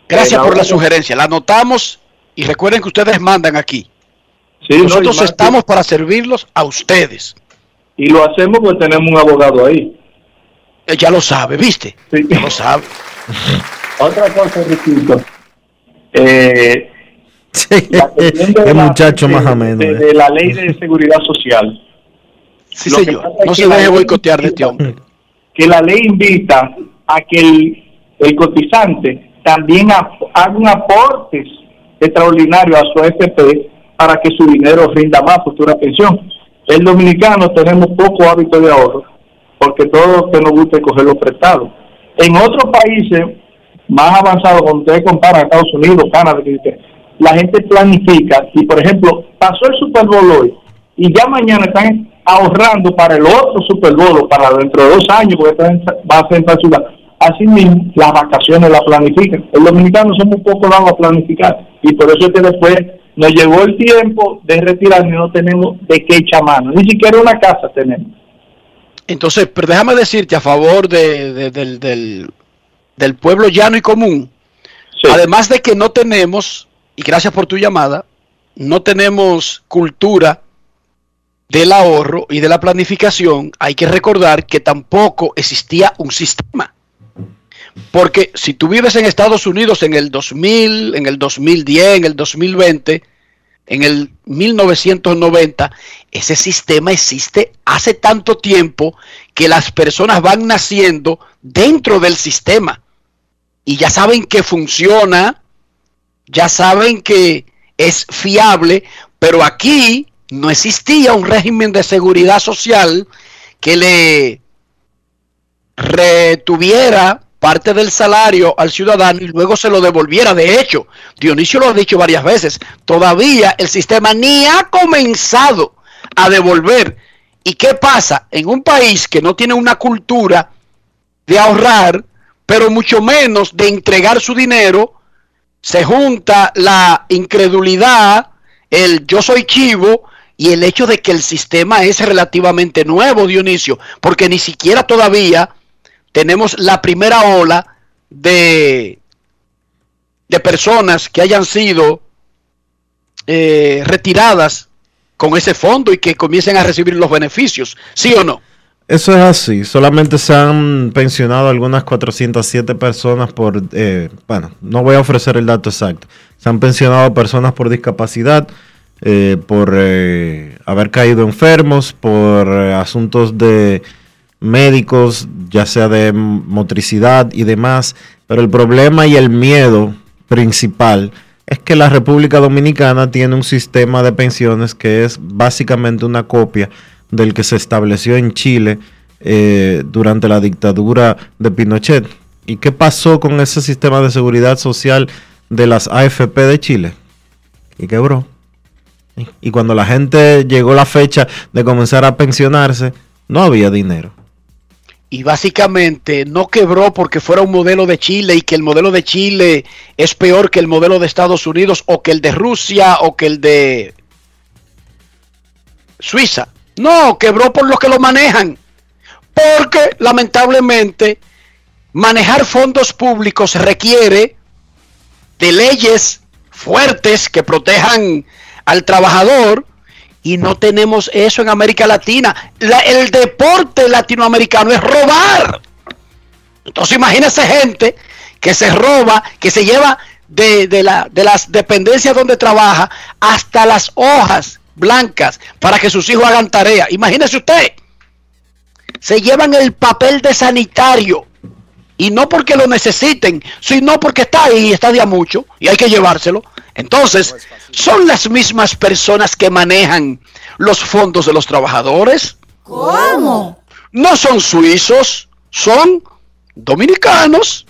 Speaker 4: Gracias
Speaker 11: Eh,
Speaker 4: por la sugerencia. La anotamos y recuerden que ustedes mandan aquí.
Speaker 11: Sí,
Speaker 4: Nosotros estamos para servirlos a ustedes.
Speaker 11: Y lo hacemos porque tenemos un abogado ahí.
Speaker 4: Eh, Ya lo sabe, ¿viste?
Speaker 11: Sí.
Speaker 4: Ya lo sabe.
Speaker 11: Otra cosa, Riquito. Eh, de
Speaker 1: Qué muchacho
Speaker 11: de-
Speaker 1: más ameno.
Speaker 11: De,
Speaker 1: eh.
Speaker 11: de la ley de seguridad social.
Speaker 4: Sí,
Speaker 11: Lo
Speaker 4: señor. No se
Speaker 11: la
Speaker 4: deje boicotear de este hombre.
Speaker 11: Que la ley invita a que el, el cotizante también haga un aporte extraordinario a su FP para que su dinero rinda más futura pensión. El dominicano tenemos poco hábito de ahorro porque todo que nos gusta es cogerlo prestado. En otros países más avanzados, cuando ustedes comparan Estados Unidos, Canadá, la gente planifica y, por ejemplo, pasó el Super Bowl hoy y ya mañana están ahorrando para el otro Super Bowl para dentro de dos años, porque va a ser en ciudad. Así mismo, las vacaciones las planifican. El dominicano somos un poco dados a planificar y por eso es que después nos llegó el tiempo de retirarnos y no tenemos de qué echar mano. Ni siquiera una casa tenemos.
Speaker 4: Entonces, pero déjame decirte a favor de- de- del, del- del pueblo llano y común. Además de que no tenemos, y gracias por tu llamada, no tenemos cultura del ahorro y de la planificación, hay que recordar que tampoco existía un sistema. Porque si tú vives en Estados Unidos en el 2000, en el 2010, en el 2020, en el 1990, ese sistema existe hace tanto tiempo que las personas van naciendo dentro del sistema y ya saben que funciona, ya saben que es fiable, pero aquí no existía un régimen de seguridad social que le retuviera parte del salario al ciudadano y luego se lo devolviera. De hecho, Dionisio lo ha dicho varias veces, todavía el sistema ni ha comenzado a devolver. ¿Y qué pasa? En un país que no tiene una cultura de ahorrar, pero mucho menos de entregar su dinero, se junta la incredulidad, el yo soy chivo y el hecho de que el sistema es relativamente nuevo, Dionisio, porque ni siquiera todavía tenemos la primera ola de, de personas que hayan sido eh, retiradas con ese fondo y que comiencen a recibir los beneficios, ¿sí o no?
Speaker 1: Eso es así. Solamente se han pensionado algunas 407 personas por, eh, bueno, no voy a ofrecer el dato exacto. Se han pensionado personas por discapacidad, eh, por eh, haber caído enfermos, por eh, asuntos de médicos, ya sea de motricidad y demás. Pero el problema y el miedo principal es que la República Dominicana tiene un sistema de pensiones que es básicamente una copia del que se estableció en Chile eh, durante la dictadura de Pinochet. ¿Y qué pasó con ese sistema de seguridad social de las AFP de Chile? Y quebró. Y cuando la gente llegó la fecha de comenzar a pensionarse, no había dinero.
Speaker 4: y básicamente no quebró porque fuera un modelo de Chile y que el modelo de Chile es peor que el modelo de Estados Unidos o que el de Rusia o que el de Suiza. No, quebró por los que lo manejan. Porque lamentablemente manejar fondos públicos requiere de leyes fuertes que protejan al trabajador Y no tenemos eso en América Latina. La- el deporte latinoamericano es robar. Entonces imagínese gente que se roba, que se lleva de, de la- de las dependencias donde trabaja hasta las hojas blancas para que sus hijos hagan tarea. Imagínese usted. Se llevan el papel de sanitario. Y no porque lo necesiten, sino porque está ahí, está de a mucho, y hay que llevárselo. Entonces, son las mismas personas que manejan los fondos de los trabajadores.
Speaker 12: ¿Cómo?
Speaker 4: No son suizos, son dominicanos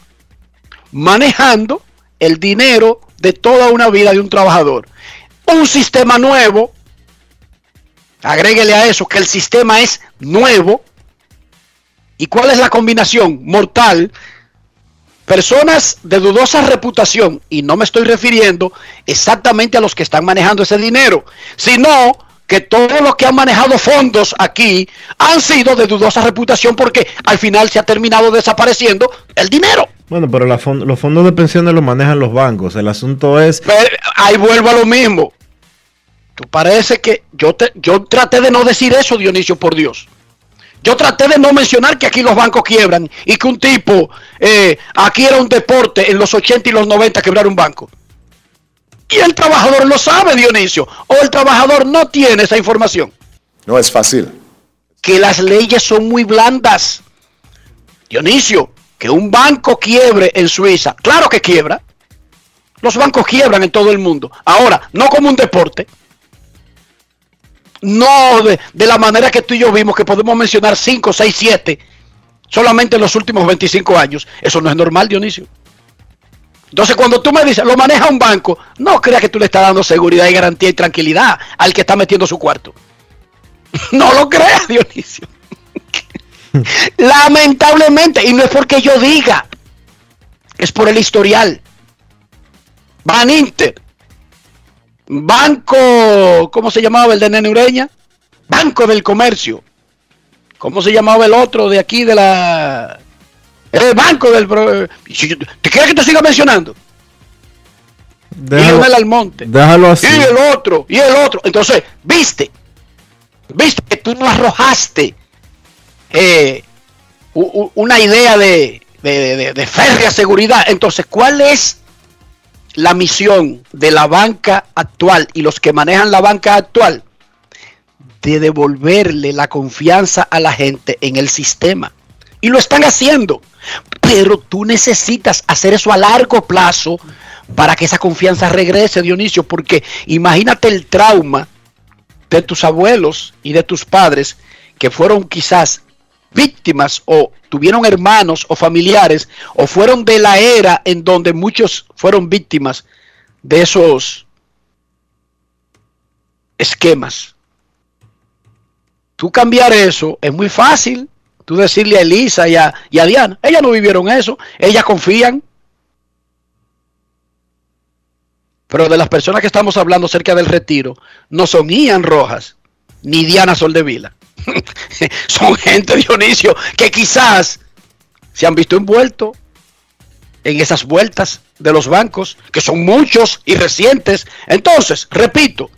Speaker 4: manejando el dinero de toda una vida de un trabajador. Un sistema nuevo, agréguele a eso que el sistema es nuevo. ¿Y cuál es la combinación mortal? Personas de dudosa reputación, y no me estoy refiriendo exactamente a los que están manejando ese dinero, sino que todos los que han manejado fondos aquí han sido de dudosa reputación porque al final se ha terminado desapareciendo el dinero.
Speaker 1: Bueno, pero la los fondos de pensiones los manejan los bancos. El asunto es...
Speaker 4: Pero ahí vuelvo a lo mismo. Tú parece que yo, te, yo traté de no decir eso, Dionisio, por Dios. Yo traté de no mencionar que aquí los bancos quiebran y que un tipo, eh, aquí era un deporte en los 80 y los 90 quebrar un banco. Y el trabajador lo sabe, Dionisio. O el trabajador no tiene esa información.
Speaker 5: No es fácil.
Speaker 4: Que las leyes son muy blandas. Dionisio, que un banco quiebre en Suiza, claro que quiebra. Los bancos quiebran en todo el mundo. Ahora, no como un deporte. No de, de la manera que tú y yo vimos, que podemos mencionar 5, 6, 7, solamente en los últimos 25 años. Eso no es normal, Dionisio. Entonces, cuando tú me dices, lo maneja un banco, no creas que tú le estás dando seguridad y garantía y tranquilidad al que está metiendo su cuarto. No lo creas, Dionisio. Lamentablemente, y no es porque yo diga, es por el historial. Ban Inter, Banco, ¿cómo se llamaba el de Nene Ureña? Banco del Comercio. ¿Cómo se llamaba el otro de aquí de la... El Banco del... ¿Te quieres que te siga mencionando? y Leonel Almonte.
Speaker 1: déjalo así.
Speaker 4: Y el otro, y el otro. Entonces, viste, viste que tú no arrojaste eh, una idea de, de, de- de férrea seguridad. Entonces, ¿cuál es la misión de la banca actual y los que manejan la banca actual? De devolverle la confianza a la gente en el sistema. Y lo están haciendo. Pero tú necesitas hacer eso a largo plazo para que esa confianza regrese, Dionisio, porque imagínate el trauma de tus abuelos y de tus padres que fueron quizás víctimas o tuvieron hermanos o familiares o fueron de la era en donde muchos fueron víctimas de esos esquemas. Tú cambiar eso es muy fácil. Tú decirle a Elisa y a, y a Diana, ellas no vivieron eso, ellas confían. Pero de las personas que estamos hablando cerca del retiro, no son Ian Rojas ni Diana Soldevila. son gente, Dionisio, que quizás se han visto envueltos en esas vueltas de los bancos, que son muchos y recientes. Entonces, repito,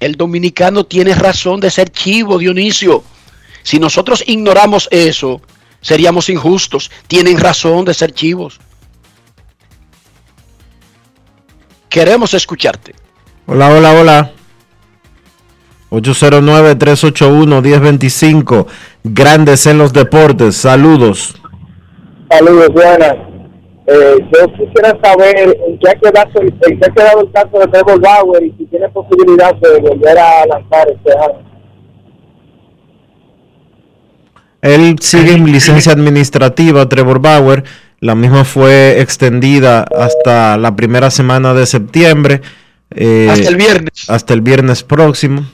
Speaker 4: el dominicano tiene razón de ser chivo, Dionisio. Si nosotros ignoramos eso, seríamos injustos. Tienen razón de ser chivos. Queremos escucharte.
Speaker 1: Hola, hola, hola. 809-381-1025. Grandes en los deportes. Saludos.
Speaker 13: Saludos, buenas. Eh, yo quisiera saber en qué, ha quedado, en qué ha quedado el caso de Trevor Bauer y si tiene posibilidad de volver a lanzar este año.
Speaker 1: Él sigue en licencia administrativa, Trevor Bauer. La misma fue extendida hasta la primera semana de septiembre. eh,
Speaker 4: Hasta el viernes.
Speaker 1: Hasta el viernes próximo.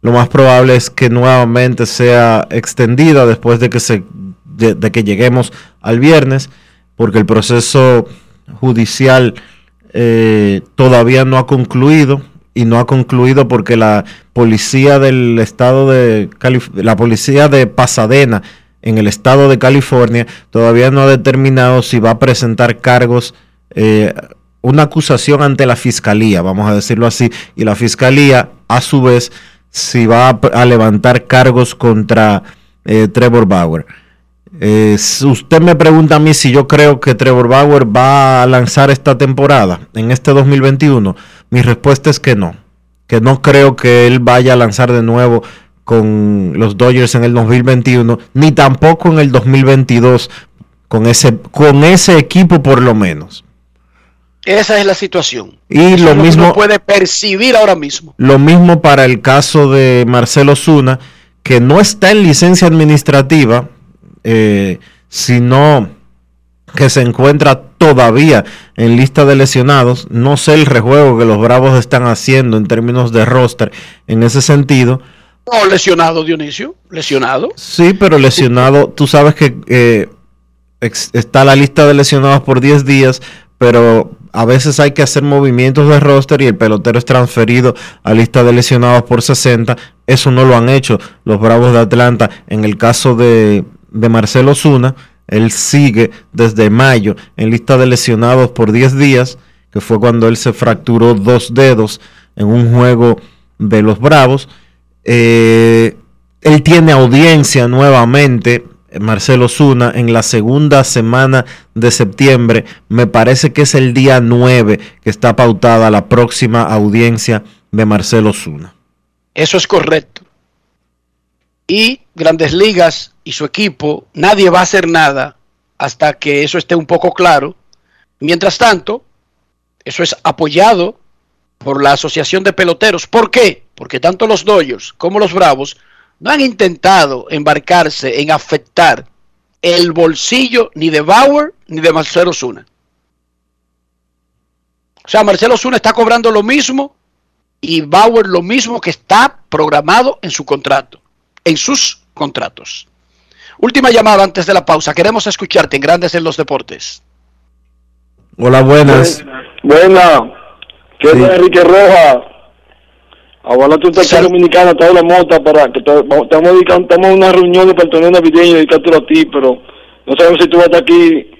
Speaker 1: Lo más probable es que nuevamente sea extendida después de que, se, de, que lleguemos al viernes, porque el proceso judicial eh, todavía no ha concluido y no ha concluido porque la policía del estado de Calif la policía de Pasadena en el estado de California todavía no ha determinado si va a presentar cargos eh, una acusación ante la fiscalía, vamos a decirlo así, y la fiscalía a su vez si va a, levantar cargos contra eh, Trevor Bauer. Usted me pregunta a mí si yo creo que Trevor Bauer va a lanzar esta temporada, en este 2021. Mi respuesta es que no. Que no creo que él vaya a lanzar de nuevo con los Dodgers en el 2021, ni tampoco en el 2022 con ese, con ese equipo por lo menos.
Speaker 4: Esa es la situación.
Speaker 1: Y
Speaker 4: Eso
Speaker 1: lo
Speaker 4: es
Speaker 1: mismo,
Speaker 4: uno puede percibir ahora mismo.
Speaker 1: lo mismo para el caso de Marcelo Zuna, que no está en licencia administrativa, eh, sino que se encuentra todavía en lista de lesionados. No sé el rejuego que los Bravos están haciendo en términos de roster en ese sentido.
Speaker 4: No, lesionado, Dionisio. Lesionado.
Speaker 1: Sí, pero lesionado, tú sabes que eh, está la lista de lesionados por 10 días, pero a veces hay que hacer movimientos de roster y el pelotero es transferido a lista de lesionados por 60. Eso no lo han hecho los Bravos de Atlanta. En el caso de, de Marcelo Zuna, él sigue desde mayo en lista de lesionados por 10 días, que fue cuando él se fracturó dos dedos en un juego de los Bravos. Eh, él tiene audiencia nuevamente, Marcelo Zuna, en la segunda semana de septiembre. Me parece que es el día 9 que está pautada la próxima audiencia de Marcelo Zuna.
Speaker 4: Eso es correcto. Y Grandes Ligas y su equipo, nadie va a hacer nada hasta que eso esté un poco claro. Mientras tanto, eso es apoyado por la Asociación de Peloteros. ¿Por qué? Porque tanto los Dodgers como los Bravos no han intentado embarcarse en afectar el bolsillo ni de Bauer ni de Marcelo Zuna. O sea, Marcelo Zuna está cobrando lo mismo y Bauer lo mismo que está programado en su contrato, en sus contratos. Última llamada antes de la pausa. Queremos escucharte en Grandes en los Deportes.
Speaker 1: Hola, buenas.
Speaker 12: Buena, que
Speaker 1: Sí.
Speaker 12: es Enrique Rojas. Ojalá tú aquí dominicana, toda la mota para que estamos dedicando, estamos en una reunión para el torneo navideño dedicándolo a ti, pero no sabemos si tú vas a estar aquí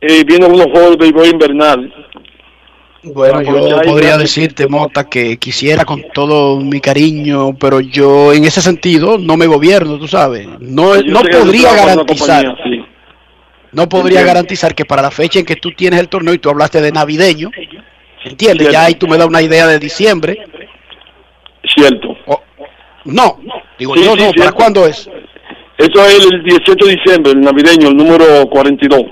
Speaker 12: eh, viendo unos juegos de béisbol invernal.
Speaker 4: Bueno, yo podría decirte, Mota, que quisiera con todo mi cariño, pero yo en ese sentido no me gobierno, tú sabes. No, no podría garantizar,
Speaker 12: compañía, sí.
Speaker 4: no podría
Speaker 12: Entiendo.
Speaker 4: garantizar que para la fecha en que tú tienes el torneo y tú hablaste de navideño, ¿entiendes? Ya ahí tú me das una idea de diciembre.
Speaker 12: Cierto.
Speaker 4: No, digo
Speaker 12: Sí,
Speaker 4: yo
Speaker 12: sí,
Speaker 4: no, ¿para
Speaker 12: cierto.
Speaker 4: cuándo es?
Speaker 12: Eso es el 18 de diciembre, el navideño, el número 42.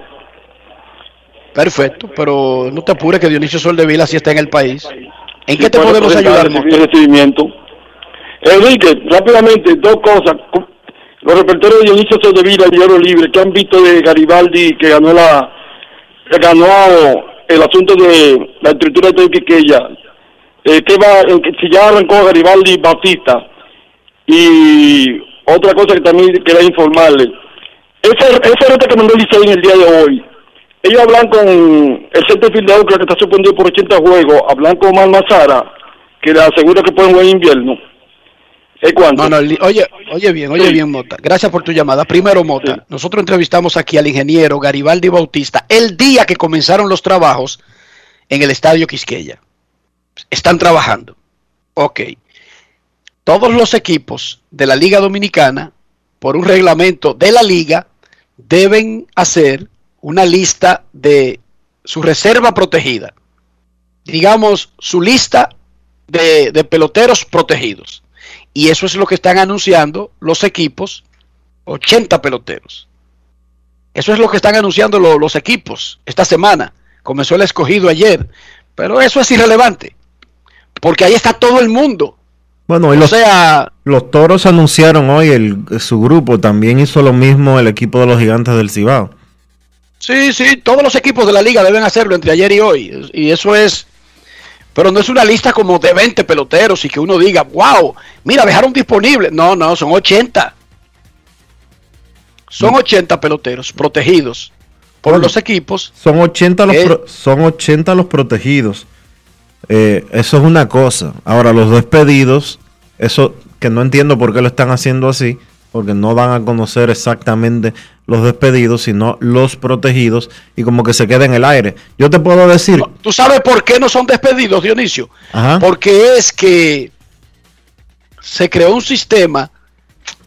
Speaker 4: Perfecto, pero no te apures que Dionisio Soldevila sí está en el país. ¿En
Speaker 12: Sí,
Speaker 4: qué te podemos
Speaker 12: presentar,
Speaker 4: ayudar,
Speaker 12: recibimiento. Enrique, rápidamente, dos cosas. Los reporteros de Dionisio Soldevila y Oro Libre, que han visto de Garibaldi que ganó la que ganó el asunto de la estructura de Quiqueya. Eh, que va, si ya arrancó Garibaldi Bautista. Y otra cosa que también quería informarle. Esa, esa ruta que mandó Licey en el día de hoy, ellos hablan con el centro de Filadelfia que está suspendido por 80 juegos, hablan con Omar Mazara, que le asegura que pueden jugar en invierno. ¿Es cuánto?
Speaker 4: No, no, li- oye, oye bien, oye bien, Mota. Gracias por tu llamada. Primero, Mota, nosotros entrevistamos aquí al ingeniero Garibaldi Bautista el día que comenzaron los trabajos en el estadio Quisqueya. Están trabajando. Ok. Todos los equipos de la Liga Dominicana, por un reglamento de la liga, deben hacer una lista de su reserva protegida. Digamos, su lista de, de peloteros protegidos. Y eso es lo que están anunciando los equipos, 80 peloteros. Eso es lo que están anunciando lo- los equipos esta semana. Comenzó el escogido ayer, pero eso es irrelevante, porque ahí está todo el mundo.
Speaker 1: Bueno, y
Speaker 4: O
Speaker 1: los,
Speaker 4: sea,
Speaker 1: los toros anunciaron hoy el, su grupo. También hizo lo mismo el equipo de los gigantes del Cibao.
Speaker 4: sí, sí, todos los equipos de la liga deben hacerlo entre ayer y hoy. Y eso es, pero no es una lista como de 20 peloteros y que uno diga, wow, mira, dejaron disponible. No, no, son 80. Son 80 peloteros protegidos por
Speaker 1: Bueno,
Speaker 4: los equipos.
Speaker 1: Son 80 los, son 80 los protegidos. Eh, eso es una cosa. Ahora, los despedidos, eso que no entiendo por qué lo están haciendo así, porque no dan a conocer exactamente los despedidos, sino los protegidos, y como que se queda en el aire. Yo te puedo decir,
Speaker 4: ¿Tú sabes por qué no son despedidos, Dionisio?
Speaker 1: Ajá.
Speaker 4: Porque es que se creó un sistema,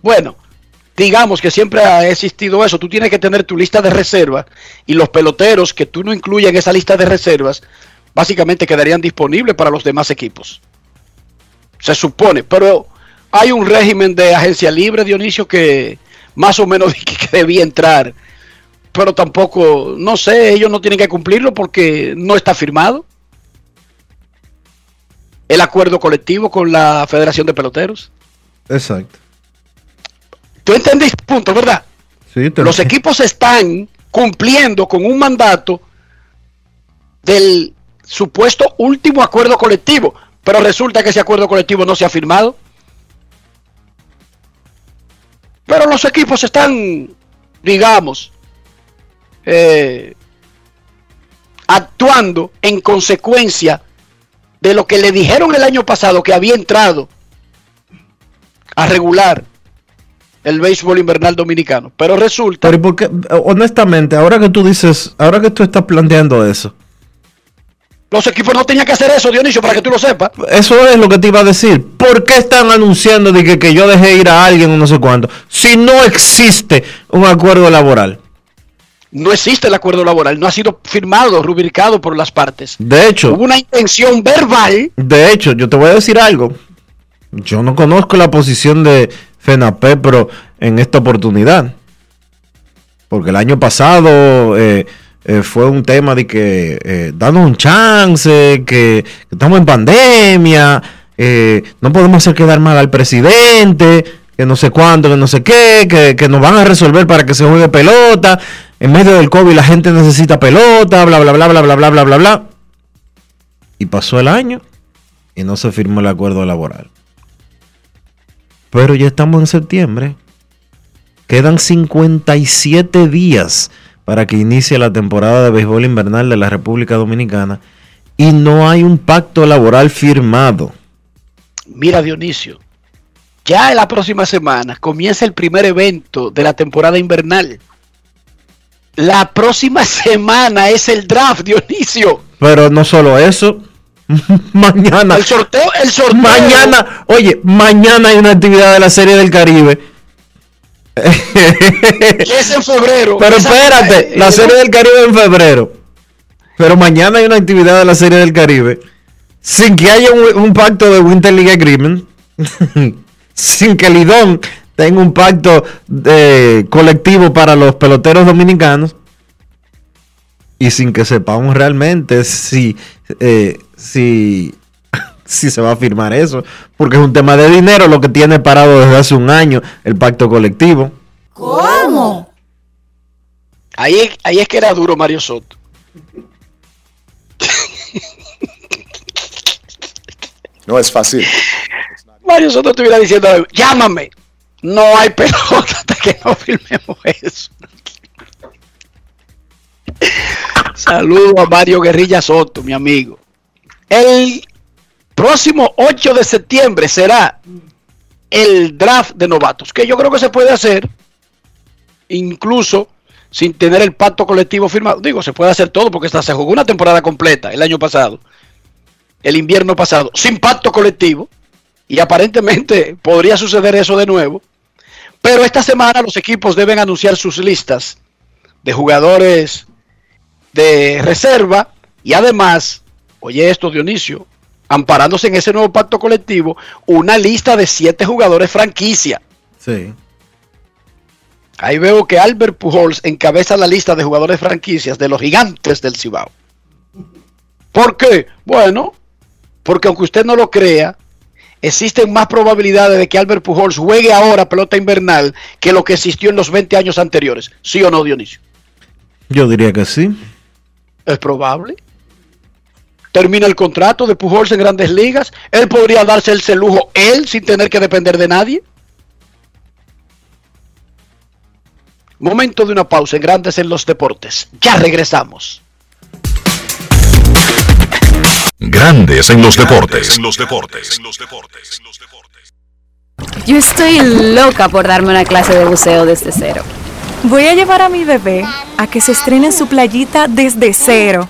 Speaker 4: bueno, digamos que siempre ha existido eso, tú tienes que tener tu lista de reservas y los peloteros que tú no incluyas en esa lista de reservas, básicamente quedarían disponibles para los demás equipos. Se supone, pero hay un régimen de agencia libre, Dionisio, que más o menos que debía entrar, pero tampoco, no sé, ellos no tienen que cumplirlo porque no está firmado el acuerdo colectivo con la Federación de Peloteros.
Speaker 1: Exacto.
Speaker 4: ¿Tú entendiste punto, verdad?
Speaker 1: Sí, te
Speaker 4: Los equipos están cumpliendo con un mandato del supuesto último acuerdo colectivo, pero resulta que ese acuerdo colectivo no se ha firmado. Pero los equipos están, digamos, eh, actuando en consecuencia de lo que le dijeron el año pasado que había entrado a regular el béisbol invernal dominicano. Pero resulta...
Speaker 1: Pero ¿y por qué? honestamente, ahora que tú dices, ahora que tú estás planteando eso,
Speaker 4: Los equipos no tenían que hacer eso, Dionisio, para que tú lo sepas.
Speaker 1: eso es lo que te iba a decir. ¿Por qué están anunciando de que, que yo dejé ir a alguien o no sé cuánto? Si no existe un acuerdo laboral.
Speaker 4: No existe el acuerdo laboral, no ha sido firmado, rubricado por las partes.
Speaker 1: De hecho,
Speaker 4: Hubo una intención verbal.
Speaker 1: de hecho, yo te voy a decir algo. Yo no conozco la posición de FENAPE, pero en esta oportunidad. Porque el año pasado eh, eh, fue un tema de que eh, danos un chance, que, estamos en pandemia, eh, no podemos hacer quedar mal al presidente, que no sé cuánto, que no sé qué, que, que nos van a resolver para que se juegue pelota. En medio del COVID la gente necesita pelota, bla, bla, bla, bla, bla, bla, bla, bla, bla. Y pasó el año y no se firmó el acuerdo laboral. Pero ya estamos en septiembre. Quedan 57 días para que inicie la temporada de béisbol invernal de la República Dominicana y no hay un pacto laboral firmado.
Speaker 4: Mira, Dionisio, ya en la próxima semana comienza el primer evento de la temporada invernal. La próxima semana es el draft, Dionisio.
Speaker 1: Pero no solo eso. mañana.
Speaker 4: El sorteo, el sorteo.
Speaker 1: Mañana, oye, mañana hay una actividad de la Serie del Caribe.
Speaker 4: es en febrero.
Speaker 1: Pero espérate, la
Speaker 4: eh,
Speaker 1: Serie del Caribe en febrero. Pero mañana hay una actividad de la Serie del Caribe. Sin que haya un, un pacto de Winter League Agreement. sin que Lidón tenga un pacto de- colectivo para los peloteros dominicanos. Y sin que sepamos realmente si, eh, si, si se va a firmar eso. Porque es un tema de dinero lo que tiene parado desde hace un año el pacto colectivo.
Speaker 4: ¿Cómo? Ahí, es- ahí es que era duro Mario Soto.
Speaker 5: No es fácil.
Speaker 4: Mario Soto estuviera diciendo, llámame. No hay pelota hasta que no firmemos eso. Saludo a Mario Guerrilla Soto, mi amigo. El próximo 8 de septiembre será el draft de novatos, que yo creo que se puede hacer incluso sin tener el pacto colectivo firmado. Digo, se puede hacer todo porque hasta se jugó una temporada completa el año pasado, el invierno pasado, sin pacto colectivo. Y aparentemente podría suceder eso de nuevo. Pero esta semana los equipos deben anunciar sus listas de jugadores de reserva y además, oye esto Dionisio, amparándose en ese nuevo pacto colectivo, una lista de siete jugadores franquicia.
Speaker 1: Sí.
Speaker 4: Ahí veo que Albert Pujols encabeza la lista de jugadores franquicias de los gigantes del Cibao. ¿Por qué? Bueno, porque aunque usted no lo crea, existen más probabilidades de que Albert Pujols juegue ahora pelota invernal que lo que existió en los 20 años anteriores. ¿Sí o no, Dionisio?
Speaker 1: Yo diría que sí.
Speaker 4: Es probable. Termina el contrato de Pujols en grandes ligas. Él podría darse ese lujo él sin tener que depender de nadie. Momento de una pausa en Grandes en los Deportes. Ya regresamos.
Speaker 3: Grandes en los deportes. En los deportes.
Speaker 14: Yo estoy loca por darme una clase de buceo desde cero.
Speaker 15: Voy a llevar a mi bebé a que se estrene en su playita desde cero.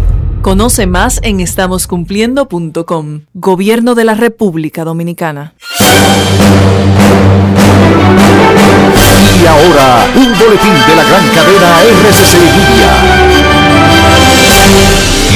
Speaker 15: Conoce más en estamoscumpliendo.com. Gobierno de la República Dominicana.
Speaker 3: Y ahora, un boletín de la gran cadena RCC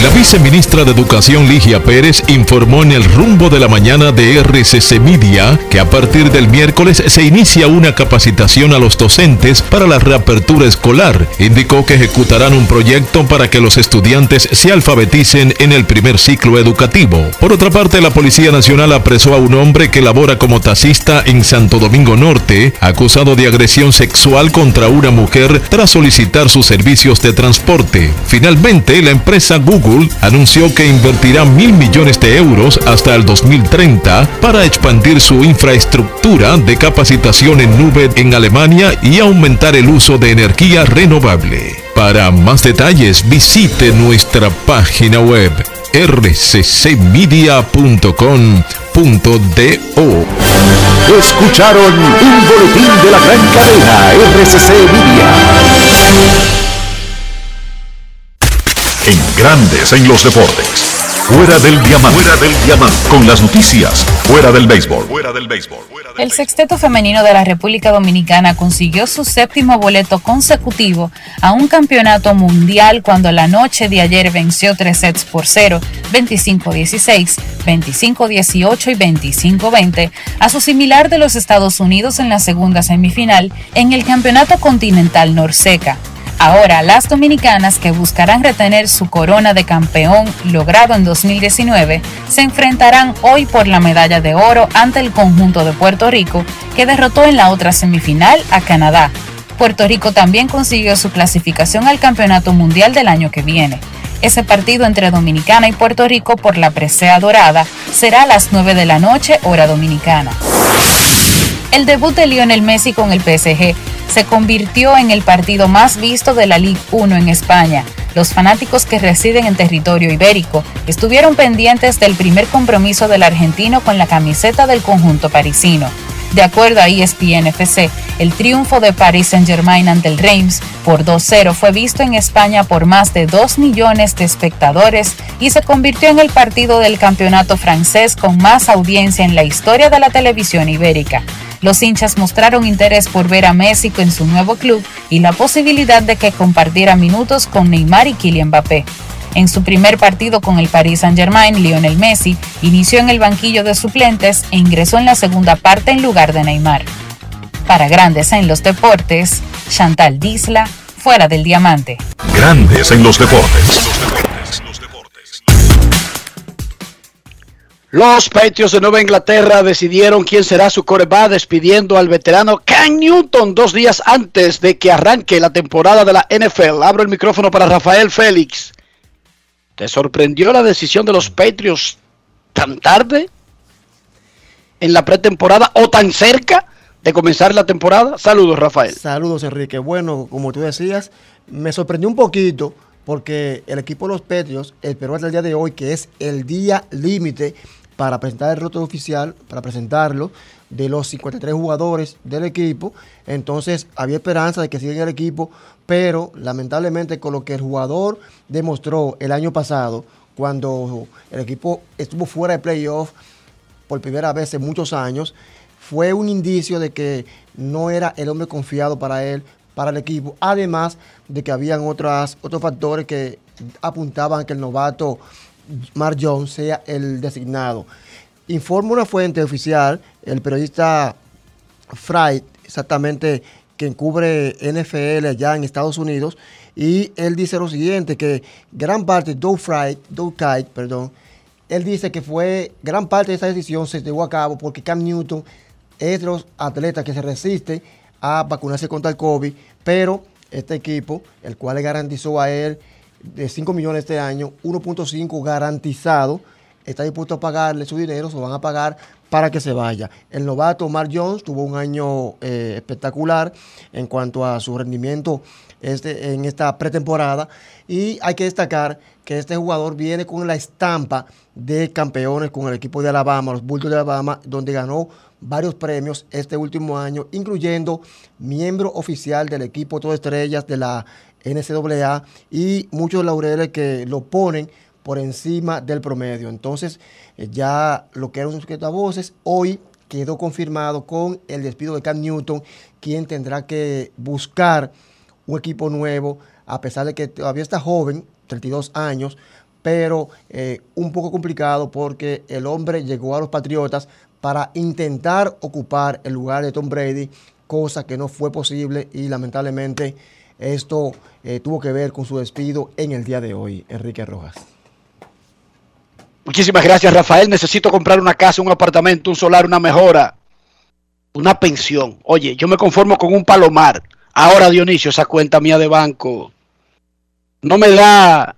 Speaker 3: La viceministra de Educación Ligia Pérez informó en el rumbo de la mañana de RCC Media que a partir del miércoles se inicia una capacitación a los docentes para la reapertura escolar. Indicó que ejecutarán un proyecto para que los estudiantes se alfabeticen en el primer ciclo educativo. Por otra parte, la Policía Nacional apresó a un hombre que labora como taxista en Santo Domingo Norte, acusado de agresión sexual contra una mujer tras solicitar sus servicios de transporte. Finalmente, la empresa Anunció que invertirá mil millones de euros hasta el 2030 para expandir su infraestructura de capacitación en nube en Alemania y aumentar el uso de energía renovable. Para más detalles visite nuestra página web rccmedia.com.do. Escucharon un boletín de la gran cadena RCC Media. En grandes en los deportes. Fuera del diamante. Fuera del diamante. Con las noticias. Fuera del béisbol. Fuera del béisbol.
Speaker 14: El sexteto femenino de la República Dominicana consiguió su séptimo boleto consecutivo a un campeonato mundial cuando la noche de ayer venció tres sets por cero, 25-16, 25-18 y 25-20 a su similar de los Estados Unidos en la segunda semifinal en el Campeonato Continental Norseca. Ahora, las dominicanas que buscarán retener su corona de campeón logrado en 2019 se enfrentarán hoy por la medalla de oro ante el conjunto de Puerto Rico que derrotó en la otra semifinal a Canadá. Puerto Rico también consiguió su clasificación al Campeonato Mundial del año que viene. Ese partido entre Dominicana y Puerto Rico por la presea dorada será a las 9 de la noche hora dominicana. El debut de Lionel Messi con el PSG se convirtió en el partido más visto de la Ligue 1 en España. Los fanáticos que residen en territorio ibérico estuvieron pendientes del primer compromiso del argentino con la camiseta del conjunto parisino. De acuerdo a E ESPN FC, el triunfo de Paris Saint-Germain ante el Reims por 2-0 fue visto en España por más de 2 millones de espectadores y se convirtió en el partido del campeonato francés con más audiencia en la historia de la televisión ibérica. Los hinchas mostraron interés por ver a Messi en su nuevo club y la posibilidad de que compartiera minutos con Neymar y Kylian Mbappé. En su primer partido con el Paris Saint-Germain, Lionel Messi inició en el banquillo de suplentes e ingresó en la segunda parte en lugar de Neymar. Para Grandes en los Deportes, Chantal Disla, fuera del diamante.
Speaker 3: Grandes en los deportes.
Speaker 4: Los Patriots de Nueva Inglaterra decidieron quién será su coreback despidiendo al veterano Cam Newton dos días antes de que arranque la temporada de la NFL. Abro el micrófono para Rafael Félix. ¿Te sorprendió la decisión de los Patriots tan tarde en la pretemporada o tan cerca de comenzar la temporada? Saludos, Rafael.
Speaker 16: Saludos, Enrique. Bueno, como tú decías, me sorprendió un poquito porque el equipo de los Patriots esperó hasta el día de hoy, que es el día límite para presentar el roto oficial, para presentarlo, de los 53 jugadores del equipo. Entonces había esperanza de que sigan el equipo, pero lamentablemente con lo que el jugador demostró el año pasado, cuando el equipo estuvo fuera de playoff por primera vez en muchos años, fue un indicio de que no era el hombre confiado para él, para el equipo. Además de que habían otras, otros factores que apuntaban que el novato Mark Jones sea el designado. Informa una fuente oficial, el periodista Fried, exactamente quien cubre NFL allá en Estados Unidos, y él dice lo siguiente, que gran parte, Doug Fried, Doug Kite, perdón, él dice que fue, gran parte de esa decisión se llevó a cabo porque Cam Newton es de los atletas que se resiste a vacunarse contra el COVID, pero este equipo, el cual le garantizó a él de 5 millones este año, 1.5 garantizado, está dispuesto a pagarle su dinero, se lo van a pagar para que se vaya. El novato Mark Jones tuvo un año eh, espectacular en cuanto a su rendimiento este, en esta pretemporada y hay que destacar que este jugador viene con la estampa de campeones con el equipo de Alabama, los Bulls de Alabama, donde ganó varios premios este último año, incluyendo miembro oficial del equipo Todo Estrellas de la NCAA y muchos laureles que lo ponen por encima del promedio. Entonces, eh, ya lo que era un sujeto a voces, hoy quedó confirmado con el despido de Cam Newton, quien tendrá que buscar un equipo nuevo, a pesar de que todavía está joven, 32 años, pero eh, un poco complicado porque el hombre llegó a los Patriotas para intentar ocupar el lugar de Tom Brady, cosa que no fue posible y lamentablemente esto eh, tuvo que ver con su despido en el día de hoy, Enrique Rojas.
Speaker 4: Muchísimas gracias, Rafael. Necesito comprar una casa, un apartamento, un solar, una mejora, una pensión. Oye, yo me conformo con un palomar. Ahora, Dionisio, esa cuenta mía de banco no me da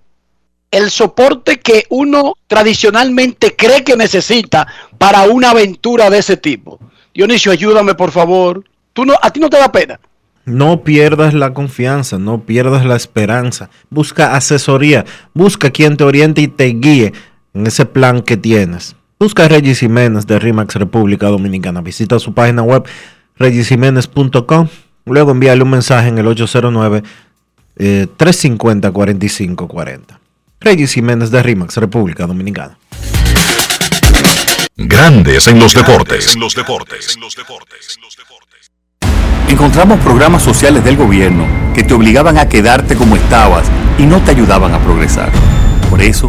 Speaker 4: el soporte que uno tradicionalmente cree que necesita para una aventura de ese tipo. Dionisio, ayúdame, por favor. ¿Tú no, ¿A ti no te da pena?
Speaker 1: No pierdas la confianza, no pierdas la esperanza. Busca asesoría, busca quien te oriente y te guíe en ese plan que tienes. Busca a Regis Jiménez de RIMAX República Dominicana. Visita su página web regisjiménez.com. Luego envíale un mensaje en el 809 350 4540. Regis Jiménez de RIMAX República Dominicana.
Speaker 3: Grandes en los deportes.
Speaker 17: En los deportes. En los deportes. Encontramos programas sociales del gobierno que te obligaban a quedarte como estabas y no te ayudaban a progresar. Por eso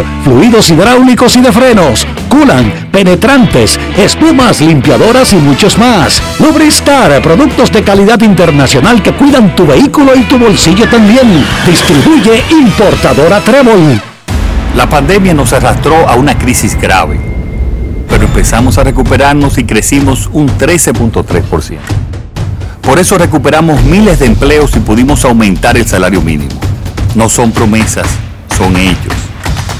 Speaker 18: fluidos hidráulicos y de frenos, culan, penetrantes, espumas, limpiadoras y muchos más. Lubristar, productos de calidad internacional que cuidan tu vehículo y tu bolsillo también. Distribuye importadora Trébol.
Speaker 19: La pandemia nos arrastró a una crisis grave, pero empezamos a recuperarnos y crecimos un 13.3%. Por eso recuperamos miles de empleos y pudimos aumentar el salario mínimo. No son promesas, son hechos.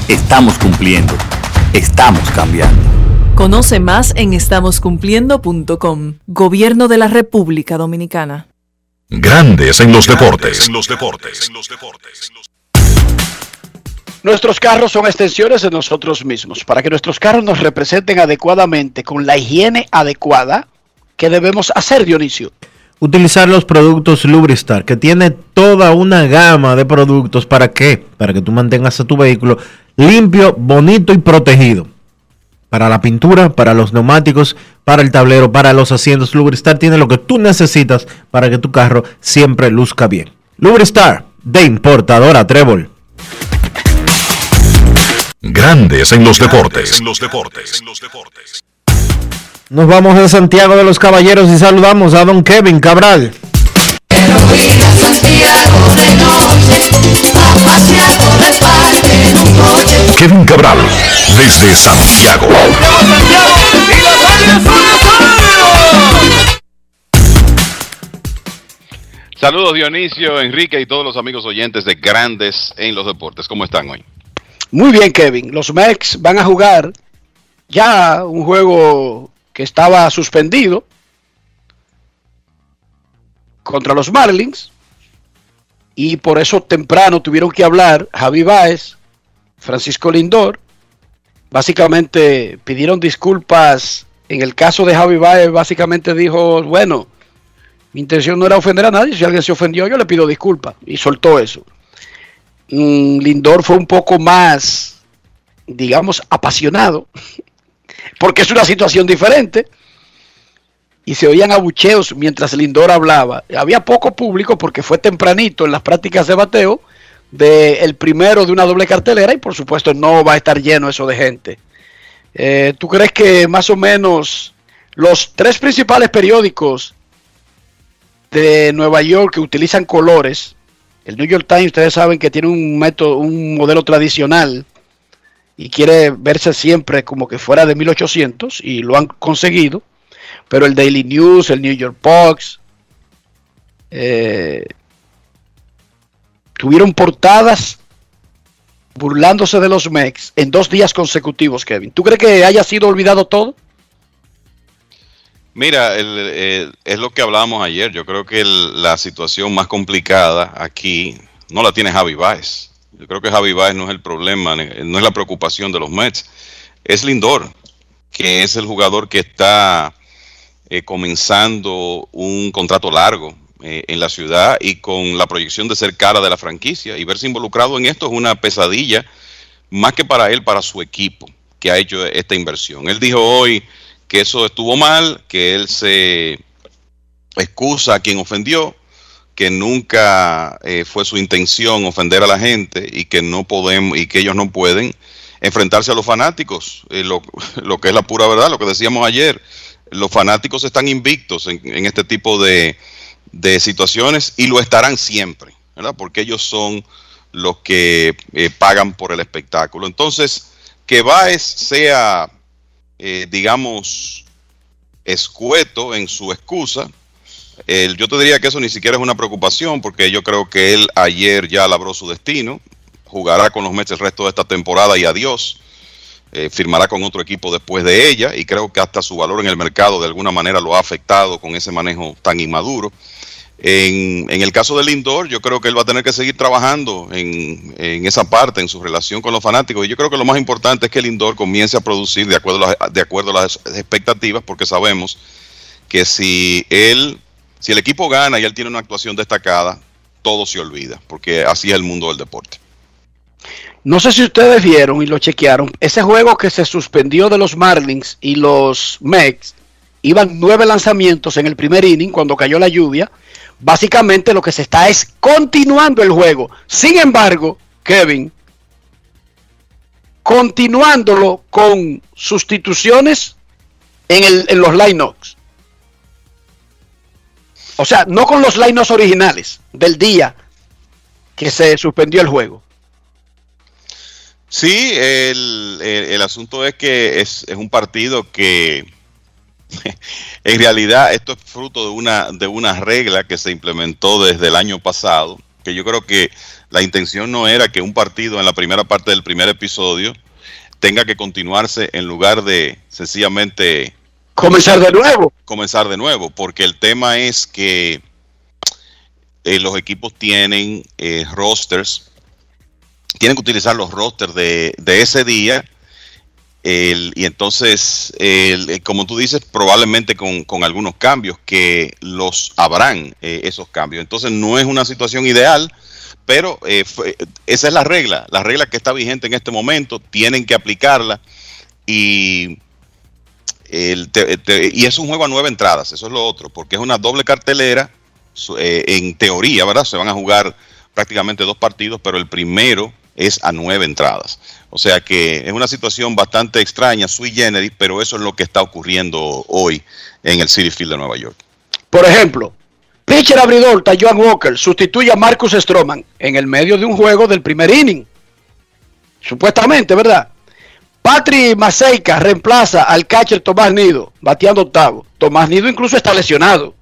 Speaker 19: Estamos cumpliendo. Estamos cambiando.
Speaker 15: Conoce más en estamoscumpliendo.com. Gobierno de la República Dominicana.
Speaker 3: Grandes en los deportes.
Speaker 4: En los deportes. Nuestros carros son extensiones de nosotros mismos. Para que nuestros carros nos representen adecuadamente, con la higiene adecuada, ¿qué debemos hacer, Dionisio?
Speaker 1: Utilizar los productos Lubristar, que tiene toda una gama de productos. ¿Para qué? Para que tú mantengas a tu vehículo limpio, bonito y protegido. Para la pintura, para los neumáticos, para el tablero, para los asientos. Lubristar tiene lo que tú necesitas para que tu carro siempre luzca bien. Lubristar, de importadora Trébol.
Speaker 3: Grandes en los deportes. En los deportes.
Speaker 1: Nos vamos a Santiago de los Caballeros y saludamos a don Kevin Cabral.
Speaker 3: Kevin Cabral, desde Santiago.
Speaker 20: Saludos Dionisio, Enrique y todos los amigos oyentes de Grandes en los Deportes. ¿Cómo están hoy?
Speaker 4: Muy bien, Kevin. Los Mex van a jugar ya un juego que estaba suspendido contra los Marlins y por eso temprano tuvieron que hablar Javi Baez, Francisco Lindor. Básicamente pidieron disculpas. En el caso de Javi Baez, básicamente dijo, bueno, mi intención no era ofender a nadie. Si alguien se ofendió, yo le pido disculpas. Y soltó eso. Mm, Lindor fue un poco más, digamos, apasionado, porque es una situación diferente. Y se oían abucheos mientras Lindor hablaba. Había poco público porque fue tempranito en las prácticas de bateo del el primero de una doble cartelera y por supuesto no va a estar lleno eso de gente. Eh, ¿Tú crees que más o menos los tres principales periódicos de Nueva York que utilizan colores, el New York Times, ustedes saben que tiene un método, un modelo tradicional y quiere verse siempre como que fuera de 1800 y lo han conseguido, pero el Daily News, el New York Post, eh, tuvieron portadas burlándose de los Mex en dos días consecutivos, Kevin. ¿Tú crees que haya sido olvidado todo?
Speaker 20: Mira, el, es lo que hablábamos ayer. Yo creo que la situación más complicada aquí no la tiene Javi Baez. Yo creo que Javi Baez no es el problema, no es la preocupación de los Mets. Es Lindor, que es el jugador que está eh, comenzando un contrato largo eh, en la ciudad y con la proyección de ser cara de la franquicia. Y verse involucrado en esto es una pesadilla, más que para él, para su equipo, que ha hecho esta inversión. Él dijo hoy que eso estuvo mal, que él se excusa a quien ofendió, que nunca eh, fue su intención ofender a la gente y que no podemos y que ellos no pueden enfrentarse a los fanáticos, lo, lo, que es la pura verdad, lo que decíamos ayer, los fanáticos están invictos en, este tipo de, de, situaciones y lo estarán siempre, ¿verdad? Porque ellos son los que eh, pagan por el espectáculo. Entonces, que Baez sea eh, digamos, escueto en su excusa. Yo te diría que eso ni siquiera es una preocupación porque yo creo que él ayer ya labró su destino, jugará con los Mets el resto de esta temporada y adiós. Eh, firmará con otro equipo después de ella y creo que hasta su valor en el mercado de alguna manera lo ha afectado con ese manejo tan inmaduro. En, el caso de Lindor, yo creo que él va a tener que seguir trabajando en, en, esa parte, en su relación con los fanáticos. Y yo creo que lo más importante es que Lindor comience a producir de acuerdo a, las, de acuerdo a las expectativas, porque sabemos que si él, si el equipo gana y él tiene una actuación destacada, todo se olvida, porque así es el mundo del deporte.
Speaker 4: No sé si ustedes vieron y lo chequearon, ese juego que se suspendió de los Marlins y los Mex, iban nueve lanzamientos en el primer inning cuando cayó la lluvia básicamente lo que se está es continuando el juego. Sin embargo, Kevin, continuándolo con sustituciones en, el, en los lineups. O sea, no con los lineups originales del día que se suspendió el juego.
Speaker 20: Sí, el, el, el asunto es que es, es un partido que en realidad esto es fruto de una, de una regla que se implementó desde el año pasado, que yo creo que la intención no era que un partido en la primera parte del primer episodio tenga que continuarse en lugar de sencillamente
Speaker 4: comenzar de nuevo.
Speaker 20: Comenzar de nuevo, porque el tema es que eh, los equipos tienen eh, rosters, tienen que utilizar los rosters de, ese día. Y entonces, eh, como tú dices, probablemente con, algunos cambios que los habrán eh, esos cambios. Entonces, no es una situación ideal, pero eh, esa es la regla, la regla que está vigente en este momento, tienen que aplicarla y, el te- y es un juego a nueve entradas, eso es lo otro, porque es una doble cartelera, eh, en teoría, ¿verdad? Se van a jugar prácticamente dos partidos, pero el primero es a nueve entradas. O sea que es una situación bastante extraña, sui generis, pero eso es lo que está ocurriendo hoy en el City Field de Nueva York.
Speaker 4: Por ejemplo, pitcher abridor Joan Walker sustituye a Marcus Stroman en el medio de un juego del primer inning. Supuestamente, ¿verdad? Patrick Maseika reemplaza al catcher Tomás Nido, bateando octavo. Tomás Nido incluso está lesionado.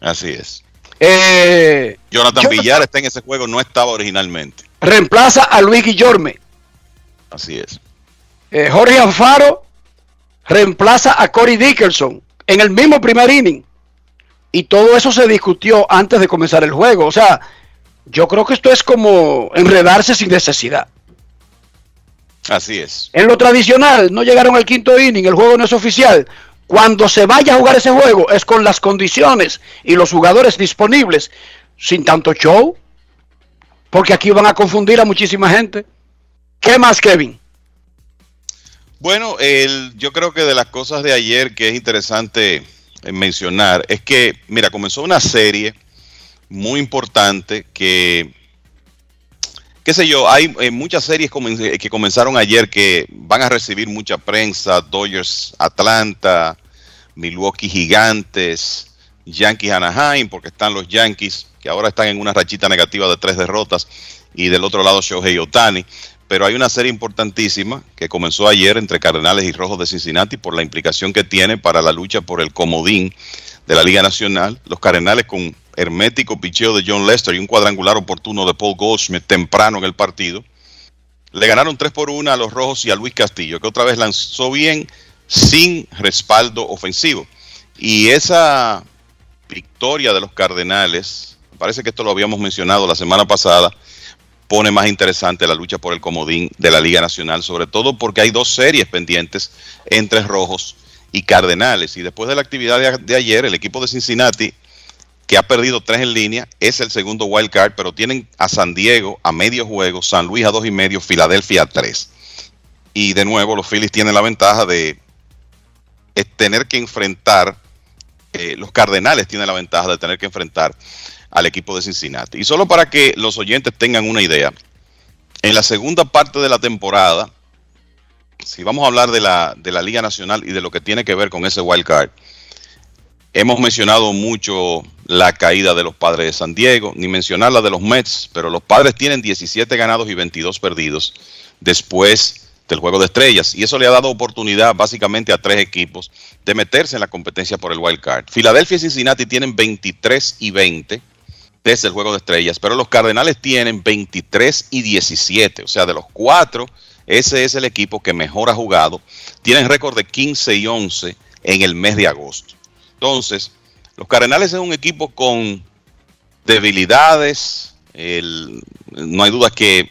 Speaker 20: Así es.
Speaker 4: Eh,
Speaker 20: Jonathan
Speaker 4: Jonathan-
Speaker 20: Villar está en ese juego, no estaba originalmente.
Speaker 4: reemplaza a Luis Guillorme.
Speaker 20: Así es.
Speaker 4: Eh, Jorge Alfaro reemplaza a Corey Dickerson en el mismo primer inning. Y todo eso se discutió antes de comenzar el juego. O sea, yo creo que esto es como enredarse sin necesidad.
Speaker 20: Así es.
Speaker 4: En lo tradicional, no llegaron al quinto inning, el juego no es oficial. Cuando se vaya a jugar ese juego es con las condiciones y los jugadores disponibles, sin tanto show, porque aquí van a confundir a muchísima gente. ¿Qué más, Kevin?
Speaker 20: Bueno, yo creo que de las cosas de ayer que es interesante eh, mencionar es que, mira, comenzó una serie muy importante que, qué sé yo, hay eh, muchas series comen- que comenzaron ayer que van a recibir mucha prensa, Dodgers Atlanta, Milwaukee Gigantes, Yankees Anaheim, porque están los Yankees, que ahora están en una rachita negativa de tres derrotas, y del otro lado Shohei Otani. Pero hay una serie importantísima que comenzó ayer entre Cardenales y Rojos de Cincinnati por la implicación que tiene para la lucha por el comodín de la Liga Nacional. Los Cardenales con hermético picheo de John Lester y un cuadrangular oportuno de Paul Goldschmidt temprano en el partido. Le ganaron 3 por 1 a los Rojos y a Luis Castillo, que otra vez lanzó bien sin respaldo ofensivo. Y esa victoria de los Cardenales, parece que esto lo habíamos mencionado la semana pasada, pone más interesante la lucha por el comodín de la Liga Nacional, sobre todo porque hay dos series pendientes entre Rojos y Cardenales. Y después de la actividad de, ayer, el equipo de Cincinnati, que ha perdido tres en línea, es el segundo wild card, pero tienen a San Diego a medio juego, San Luis a dos y medio, Filadelfia a tres. Y de nuevo, los Phillies tienen la ventaja de tener que enfrentar, eh, los Cardenales tienen la ventaja de tener que enfrentar al equipo de Cincinnati. Y solo para que los oyentes tengan una idea, en la segunda parte de la temporada, si vamos a hablar de la, de la Liga Nacional y de lo que tiene que ver con ese wild card, hemos mencionado mucho la caída de los padres de San Diego, ni mencionar la de los Mets, pero los padres tienen 17 ganados y 22 perdidos después del juego de estrellas. Y eso le ha dado oportunidad básicamente a tres equipos de meterse en la competencia por el wild card. Filadelfia y Cincinnati tienen 23 y 20 desde el juego de estrellas, pero los Cardenales tienen 23 y 17, o sea, de los cuatro, ese es el equipo que mejor ha jugado. Tienen récord de 15 y 11 en el mes de agosto. Entonces, los Cardenales es un equipo con debilidades, no hay duda que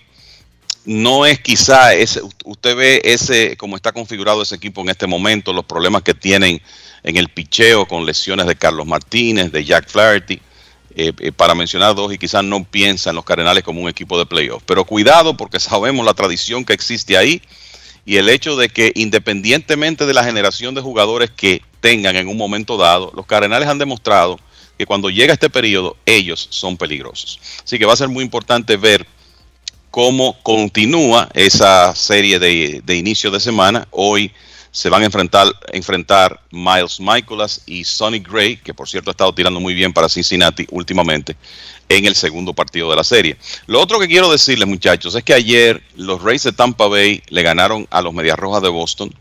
Speaker 20: no es quizá ese, usted ve ese como está configurado ese equipo en este momento, los problemas que tienen en el picheo con lesiones de Carlos Martínez, de Jack Flaherty, eh, eh, para mencionar dos y quizás no piensa en los Cardenales como un equipo de playoff. Pero cuidado porque sabemos la tradición que existe ahí y el hecho de que independientemente de la generación de jugadores que tengan en un momento dado, los Cardenales han demostrado que cuando llega este periodo ellos son peligrosos. Así que va a ser muy importante ver cómo continúa esa serie de, de inicio de semana. Hoy se van a enfrentar, Miles Michaelas y Sonny Gray, que por cierto ha estado tirando muy bien para Cincinnati últimamente, en el segundo partido de la serie. Lo otro que quiero decirles, muchachos, es que ayer los Rays de Tampa Bay le ganaron a los Medias Rojas de Boston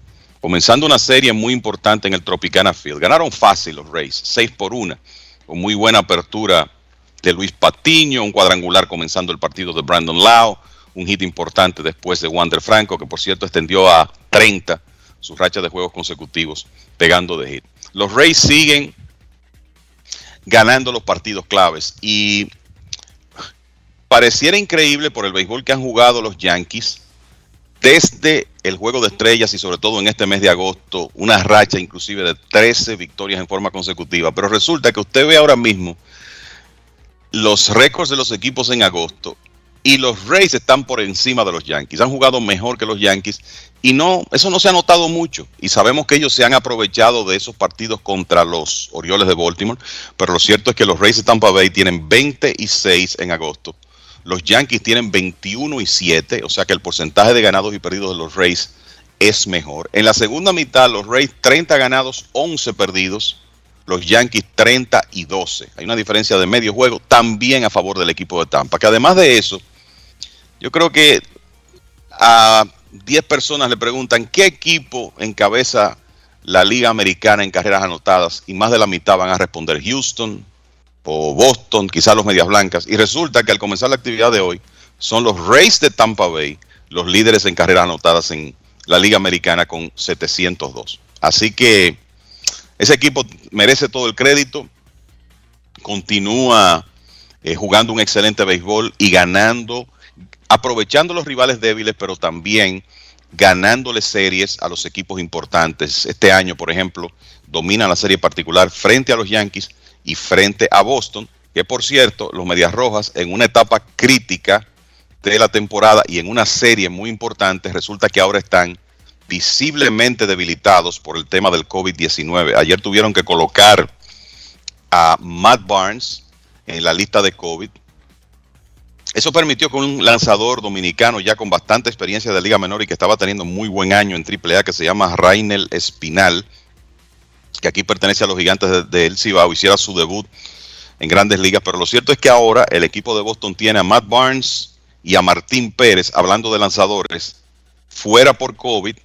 Speaker 20: comenzando una serie muy importante en el Tropicana Field. Ganaron fácil los Rays, 6 por 1, con muy buena apertura de Luis Patiño, un cuadrangular comenzando el partido de Brandon Lau, un hit importante después de Wander Franco, que por cierto extendió a 30 sus rachas de juegos consecutivos pegando de hit. Los Rays siguen ganando los partidos claves y pareciera increíble por el béisbol que han jugado los Yankees desde el juego de estrellas y sobre todo en este mes de agosto, una racha inclusive de 13 victorias en forma consecutiva. Pero resulta que usted ve ahora mismo los récords de los equipos en agosto y los Rays están por encima de los Yankees. Han jugado mejor que los Yankees y no, eso no se ha notado mucho. Y sabemos que ellos se han aprovechado de esos partidos contra los Orioles de Baltimore. Pero lo cierto es que los Rays de Tampa Bay tienen 26 en agosto. Los Yankees tienen 21 y 7, o sea que el porcentaje de ganados y perdidos de los Rays es mejor. En la segunda mitad, los Rays 30 ganados, 11 perdidos. Los Yankees 30 y 12. Hay una diferencia de medio juego también a favor del equipo de Tampa. Que además de eso, yo creo que a 10 personas le preguntan qué equipo encabeza la Liga Americana en carreras anotadas y más de la mitad van a responder Houston o Boston, quizás los Medias Blancas. Y resulta que al comenzar la actividad de hoy son los Rays de Tampa Bay los líderes en carreras anotadas en la Liga Americana con 702. Así que ese equipo merece todo el crédito, continúa eh, jugando un excelente béisbol y ganando aprovechando los rivales débiles, pero también ganándole series a los equipos importantes. Este año, por ejemplo, domina la serie particular frente a los Yankees y frente a Boston, que por cierto, los Medias Rojas en una etapa crítica de la temporada y en una serie muy importante, resulta que ahora están visiblemente debilitados por el tema del COVID-19. Ayer tuvieron que colocar a Matt Barnes en la lista de COVID eso permitió que un lanzador dominicano ya con bastante experiencia de Liga Menor y que estaba teniendo muy buen año en AAA, que se llama Rainel Espinal, que aquí pertenece a los gigantes de, El Cibao, hiciera su debut en grandes ligas. Pero lo cierto es que ahora el equipo de Boston tiene a Matt Barnes y a Martín Pérez, hablando de lanzadores, fuera por COVID.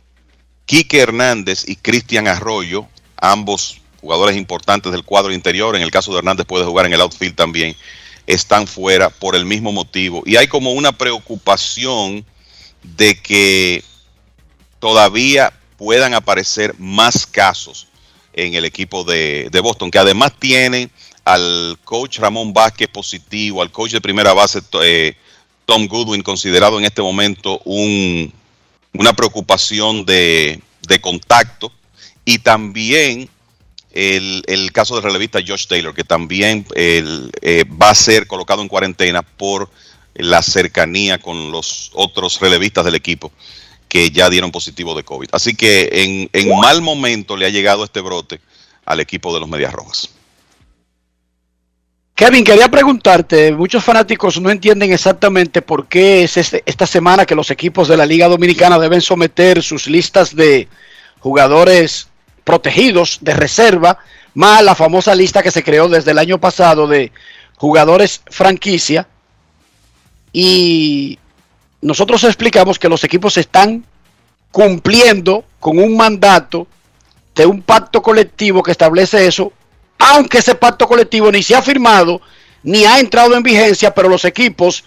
Speaker 20: Quique Hernández y Cristian Arroyo, ambos jugadores importantes del cuadro interior. En el caso de Hernández puede jugar en el outfield también están fuera por el mismo motivo. Y hay como una preocupación de que todavía puedan aparecer más casos en el equipo de, Boston, que además tiene al coach Ramón Vázquez positivo, al coach de primera base eh, Tom Goodwin considerado en este momento un, una preocupación de, de contacto y también el, caso del relevista Josh Taylor, que también eh, va a ser colocado en cuarentena por la cercanía con los otros relevistas del equipo que ya dieron positivo de COVID. Así que en, en mal momento le ha llegado este brote al equipo de los Medias Rojas.
Speaker 4: Kevin, quería preguntarte, muchos fanáticos no entienden exactamente por qué es este, esta semana que los equipos de la Liga Dominicana deben someter sus listas de jugadores protegidos de reserva, más la famosa lista que se creó desde el año pasado de jugadores franquicia. Y nosotros explicamos que los equipos están cumpliendo con un mandato de un pacto colectivo que establece eso, aunque ese pacto colectivo ni se ha firmado ni ha entrado en vigencia, pero los equipos,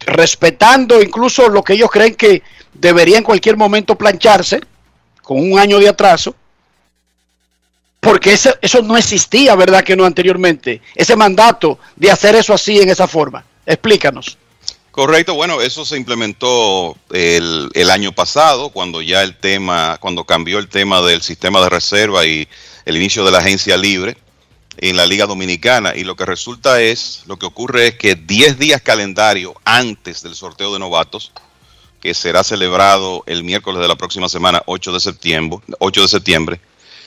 Speaker 4: respetando incluso lo que ellos creen que debería en cualquier momento plancharse, con un año de atraso, porque eso, eso no existía, ¿verdad? Que no anteriormente. Ese mandato de hacer eso así en esa forma. Explícanos.
Speaker 20: Correcto, bueno, eso se implementó el, el, año pasado, cuando ya el tema, cuando cambió el tema del sistema de reserva y el inicio de la agencia libre en la Liga Dominicana. Y lo que resulta es, lo que ocurre es que 10 días calendario antes del sorteo de novatos, que será celebrado el miércoles de la próxima semana, 8 de septiembre, 8 de septiembre,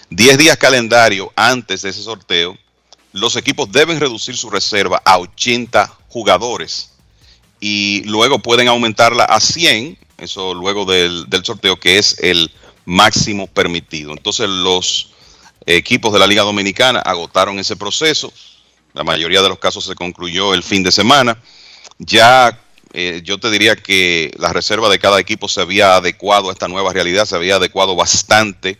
Speaker 20: 10 días calendario antes de ese sorteo, los equipos deben reducir su reserva a 80 jugadores y luego pueden aumentarla a 100, eso luego del, del sorteo, que es el máximo permitido. Entonces los equipos de la Liga Dominicana agotaron ese proceso, la mayoría de los casos se concluyó el fin de semana, ya eh, yo te diría que la reserva de cada equipo se había adecuado a esta nueva realidad, se había adecuado bastante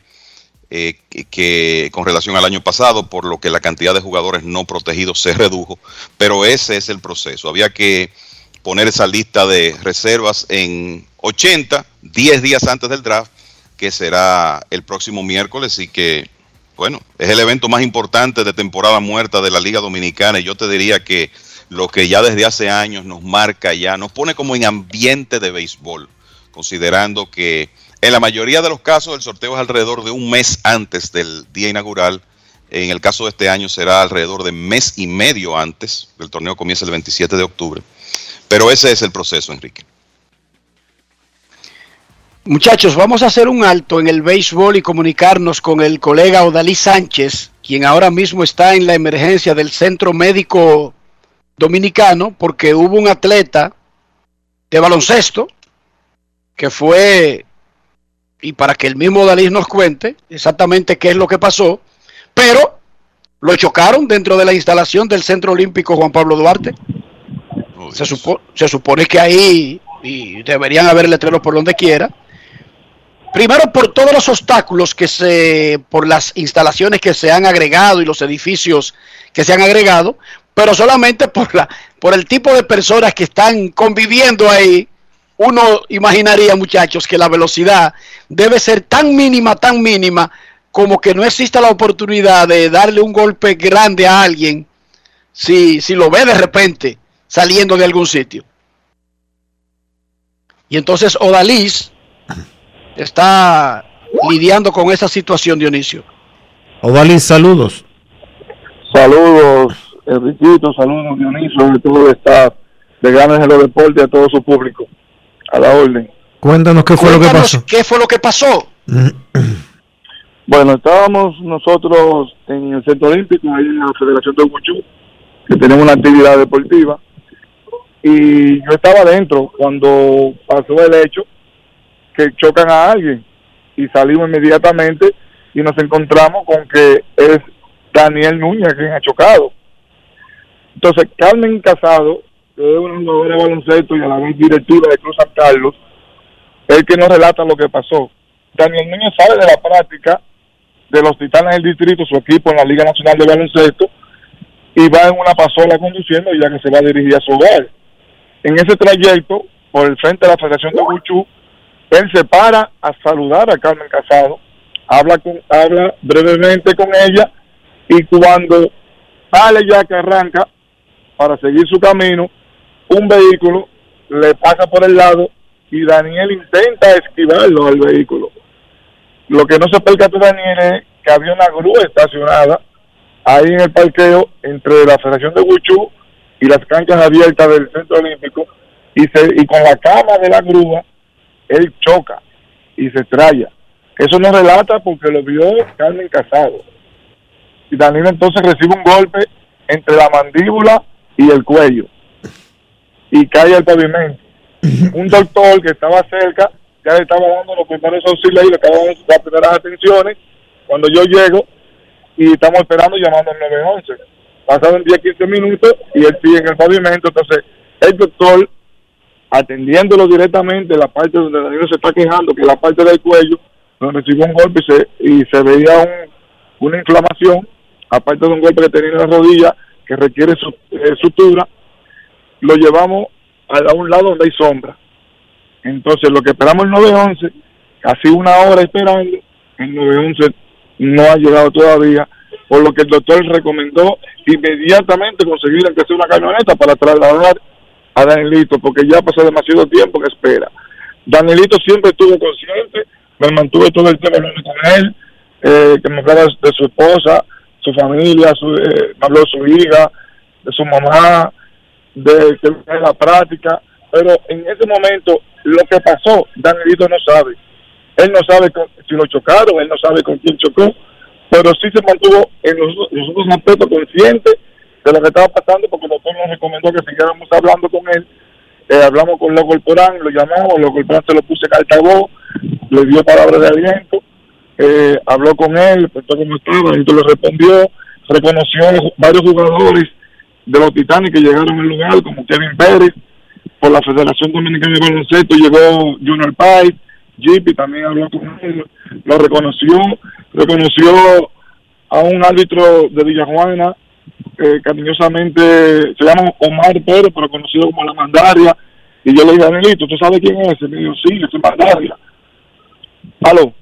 Speaker 20: eh, que, con relación al año pasado, por lo que la cantidad de jugadores no protegidos se redujo, pero ese es el proceso. Había que poner esa lista de reservas en 80, 10 días antes del draft, que será el próximo miércoles y que, bueno, es el evento más importante de temporada muerta de la Liga Dominicana y yo te diría que lo que ya desde hace años nos marca ya, nos pone como en ambiente de béisbol, considerando que en la mayoría de los casos el sorteo es alrededor de un mes antes del día inaugural. En el caso de este año será alrededor de mes y medio antes. El torneo comienza el 27 de octubre. Pero ese es el proceso, Enrique.
Speaker 4: Muchachos, vamos a hacer un alto en el béisbol y comunicarnos con el colega Odalí Sánchez, quien ahora mismo está en la emergencia del Centro Médico Dominicano, porque hubo un atleta de baloncesto que fue, y para que el mismo Odalí nos cuente exactamente qué es lo que pasó, pero lo chocaron dentro de la instalación del Centro Olímpico Juan Pablo Duarte. Se, supo- se supone que ahí y deberían haber letreros por donde quiera. Primero por todos los obstáculos que se, por las instalaciones que se han agregado y los edificios que se han agregado, pero solamente por la, por el tipo de personas que están conviviendo ahí. Uno imaginaría, muchachos, que la velocidad debe ser tan mínima, tan mínima, como que no exista la oportunidad de darle un golpe grande a alguien si, si lo ve de repente saliendo de algún sitio. Y entonces Odalis está lidiando con esa situación, Dionisio.
Speaker 1: Odalis, saludos.
Speaker 21: Saludos, Enriquito, saludos, Dionisio, de todo el staff de Ganas en los Deportes, a todo su público. A la orden.
Speaker 1: Cuéntanos qué fue lo que pasó.
Speaker 4: ¿Qué fue lo que pasó?
Speaker 21: Bueno, estábamos nosotros en el Centro Olímpico, ahí en la Federación de Guchú, que tenemos una actividad deportiva, y yo estaba adentro cuando pasó el hecho que chocan a alguien, y salimos inmediatamente y nos encontramos con que es Daniel Núñez quien ha chocado. Entonces, Carmen Casado, que es una jugadora de baloncesto y a la vez directiva de Cruz San Carlos, es el que nos relata lo que pasó. Daniel Núñez sale de la práctica de los Titanes del Distrito, su equipo en la Liga Nacional de Baloncesto, y va en una pasola conduciendo ya que se va a dirigir a su hogar. En ese trayecto, por el frente de la Federación de Buchú, él se para a saludar a Carmen Casado, habla, con, habla brevemente con ella, y cuando sale ya que arranca para seguir su camino, un vehículo le pasa por el lado y Daniel intenta esquivarlo al vehículo. Lo que no se percató Daniel es que había una grúa estacionada ahí en el parqueo entre la Federación de Huichú y las canchas abiertas del Centro Olímpico y, con la cama de la grúa él choca y se estrella. Eso no relata porque lo vio Carmen Casado. Y Daniel entonces recibe un golpe entre la mandíbula y el cuello y cae al pavimento. Un doctor que estaba cerca ya le estaba dando los primeros auxilios y le estaba dando las primeras atenciones. Cuando yo llego y estamos esperando llamando al 911. Pasaron 10, 15 minutos y él sigue en el pavimento. Entonces, el doctor, atendiéndolo directamente, la parte donde Danilo se está quejando, que es la parte del cuello, donde recibió un golpe y se, y se veía un, una inflamación, aparte de un golpe que tenía en la rodilla, que requiere su, eh, sutura, lo llevamos a, un lado donde hay sombra. Entonces, lo que esperamos el 911, casi una hora esperando, el 911 no ha llegado todavía, por lo que el doctor recomendó inmediatamente conseguir aunque sea una camioneta para trasladar a Danielito, porque ya pasó demasiado tiempo que espera. Danielito siempre estuvo consciente, me mantuve todo el tiempo con él, eh, que me hablara de su esposa, su familia, su, eh, habló de su hija, de su mamá, de de la práctica, pero en ese momento lo que pasó, Danielito no sabe. Él no sabe si lo chocaron, él no sabe con quién chocó, pero sí se mantuvo en los, los otros aspectos consciente de lo que estaba pasando porque el doctor nos recomendó que siguiéramos hablando con él. Eh, hablamos con Loco Porán, lo llamamos, Loco Porán se lo puse altavoz, le dio palabras de aliento, eh, habló con él, preguntó cómo estaba, y le respondió, reconoció varios jugadores de los Titanes que llegaron al lugar, como Kevin Pérez, por la Federación Dominicana de Baloncesto llegó Junior Pais, Jeepy también habló con él, lo reconoció, reconoció a un árbitro de Villajuana, eh, cariñosamente se llama Omar Pérez, pero conocido como La Mandaria, y yo le dije, Anelito, ¿tú sabes quién es ese? Me dijo, sí, es Mandaria. ¿Aló?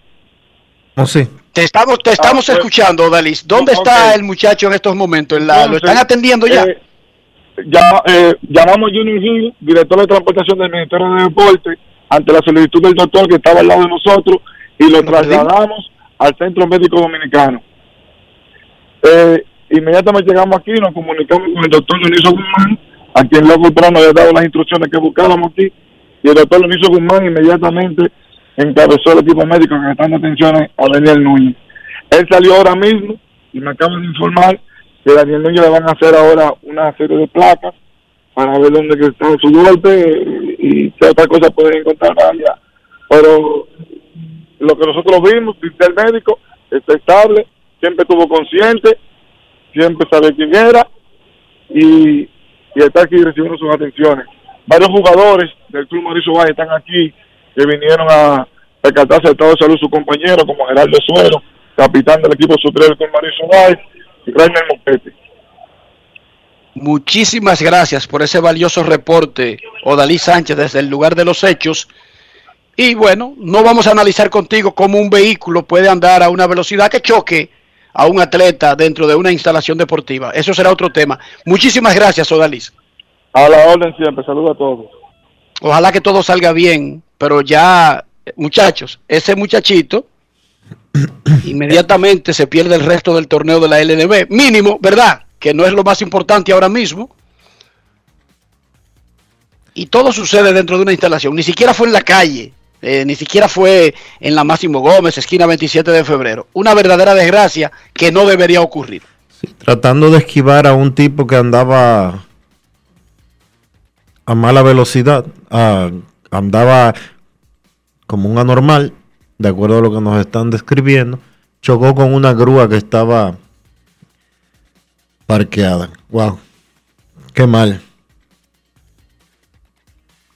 Speaker 1: ¿Oh?
Speaker 4: Te estamos, te estamos
Speaker 21: Ah, pues-
Speaker 4: escuchando, Dalis. ¿Dónde
Speaker 21: No,
Speaker 4: está el muchacho en estos momentos? ¿En la- ¿Lo están atendiendo ya?
Speaker 21: eh, llama- eh, llamamos a Junior Hill, director de transportación del Ministerio de Deporte, ante la solicitud del doctor que estaba al lado de nosotros y lo trasladamos al Centro Médico Dominicano. Eh, inmediatamente llegamos aquí, nos comunicamos con el doctor Dionisio Guzmán, a quien luego temprano nos había dado las instrucciones que buscábamos aquí, y el doctor Dionisio Guzmán inmediatamente encabezó el equipo médico que está en atenciones a Daniel Núñez. Él salió ahora mismo y me acaban de informar que Daniel Núñez le van a hacer ahora una serie de placas para ver dónde está su golpe y qué otra cosa pueden encontrar allá. Pero lo que nosotros vimos, dice el médico, está estable, siempre estuvo consciente, siempre sabe quién era y, y está aquí recibiendo sus atenciones. Varios jugadores del Club Mauricio Valle están aquí que vinieron a percatarse del estado de salud de su compañero, como Gerardo Suero, capitán del equipo del Club Mauricio Valle, y Rainer Mopete.
Speaker 4: Muchísimas gracias por ese valioso reporte, Odalí Sánchez, desde el lugar de los hechos. Y bueno, no vamos a analizar contigo cómo un vehículo puede andar a una velocidad que choque a un atleta dentro de una instalación deportiva. Eso será otro tema. Muchísimas gracias, Odalis.
Speaker 21: A la orden siempre, saludos a todos.
Speaker 4: Ojalá que todo salga bien, pero ya, muchachos, ese muchachito inmediatamente se pierde el resto del torneo de la LNB. Mínimo, ¿verdad? Que no es lo más importante ahora mismo. Y todo sucede dentro de una instalación. Ni siquiera fue en la calle. eh, ni siquiera fue en la Máximo Gómez, esquina 27 de febrero. Una verdadera desgracia que no debería ocurrir.
Speaker 1: Tratando de esquivar a un tipo que andaba a mala velocidad, a- andaba como un anormal, de acuerdo a lo que nos están describiendo, chocó con una grúa que estaba parqueada. Wow, qué mal.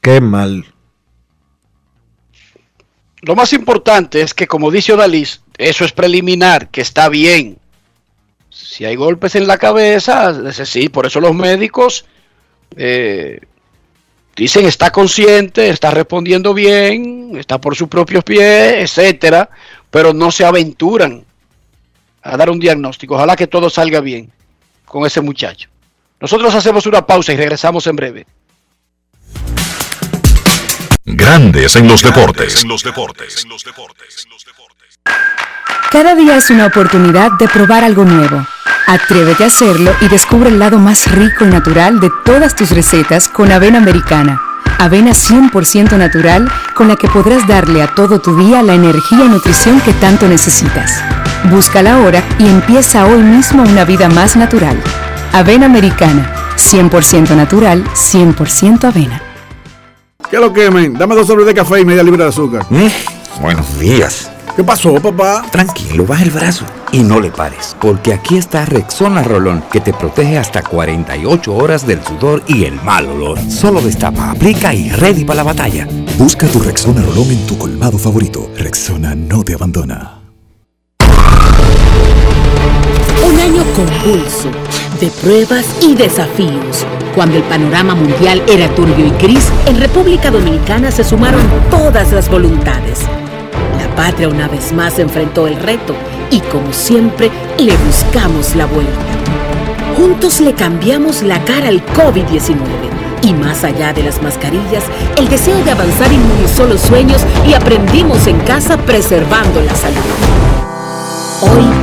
Speaker 1: Qué mal.
Speaker 4: Lo más importante es que, como dice Odalis, eso es preliminar, que está bien. Si hay golpes en la cabeza, sí, por eso los médicos eh, dicen está consciente, está respondiendo bien, está por sus propios pies, etcétera, pero no se aventuran a dar un diagnóstico. Ojalá que todo salga bien con ese muchacho. Nosotros hacemos una pausa y regresamos en breve.
Speaker 3: Grandes en los deportes.
Speaker 22: Cada día es una oportunidad de probar algo nuevo. Atrévete a hacerlo y descubre el lado más rico y natural de todas tus recetas con avena americana. Avena 100% natural con la que podrás darle a todo tu día la energía y nutrición que tanto necesitas. Búscala ahora y empieza hoy mismo una vida más natural. Avena americana, 100% natural, 100% avena.
Speaker 23: ¿Qué lo quemen? Dame dos sobres de café y media libra de azúcar.
Speaker 24: Buenos días.
Speaker 23: ¿Qué pasó, papá?
Speaker 24: Tranquilo, baja el brazo y no le pares, porque aquí está Rexona Rolón, que te protege hasta 48 horas del sudor y el mal olor. Solo destapa, aplica y ready para la batalla.
Speaker 25: Busca tu Rexona Rolón en tu colmado favorito. Rexona no te abandona.
Speaker 26: Un año convulso de pruebas y desafíos. Cuando el panorama mundial era turbio y gris, en República Dominicana se sumaron todas las voluntades. La patria una vez más enfrentó el reto y como siempre le buscamos la vuelta. Juntos le cambiamos la cara al COVID-19 y más allá de las mascarillas, el deseo de avanzar inmunizó los sueños y aprendimos en casa preservando la salud. Hoy,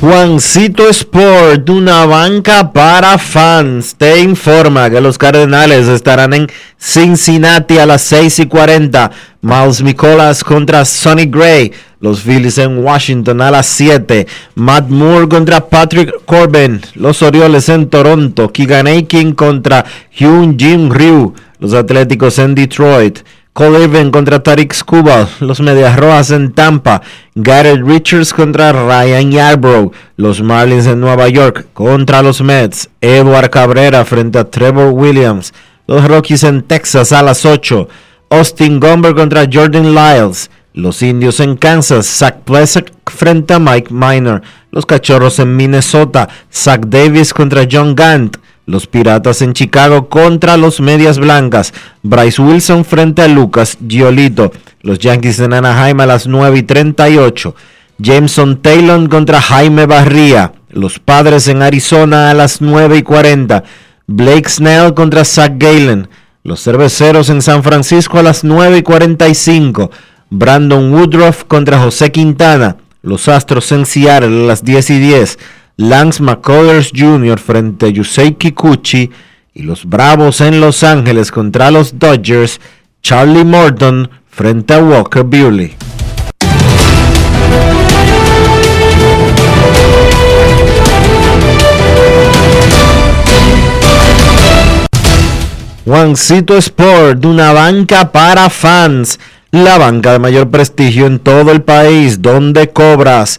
Speaker 1: Juancito Sport, una banca para fans, te informa que los Cardenales estarán en Cincinnati a las 6 y 40. Miles Nicolas contra Sonny Gray. Los Phillies en Washington a las 7. Matt Moore contra Patrick Corbin. Los Orioles en Toronto. Keegan Aiken contra Hyun Jim Ryu. Los Atléticos en Detroit. Cole contra Tariq Skubal, los Medias Rojas en Tampa, Garrett Richards contra Ryan Yarbrough, los Marlins en Nueva York contra los Mets, Edward Cabrera frente a Trevor Williams, los Rockies en Texas a las 8, Austin Gomber contra Jordan Lyles, los Indios en Kansas, Zach Plesak frente a Mike Minor, los Cachorros en Minnesota, Zach Davis contra John Gant, los Piratas en Chicago contra los Medias Blancas. Bryce Wilson frente a Lucas Giolito. Los Yankees en Anaheim a las 9 y 38. Jameson Taylor contra Jaime Barría. Los Padres en Arizona a las 9 y 40. Blake Snell contra Zach Galen. Los Cerveceros en San Francisco a las 9 y 45. Brandon Woodruff contra José Quintana. Los Astros en Seattle a las 10 y 10. Lance McCullers Jr. frente a Yusei Kikuchi y los Bravos en Los Ángeles contra los Dodgers, Charlie Morton frente a Walker Buehler. Juancito Sport, una banca para fans, la banca de mayor prestigio en todo el país, donde cobras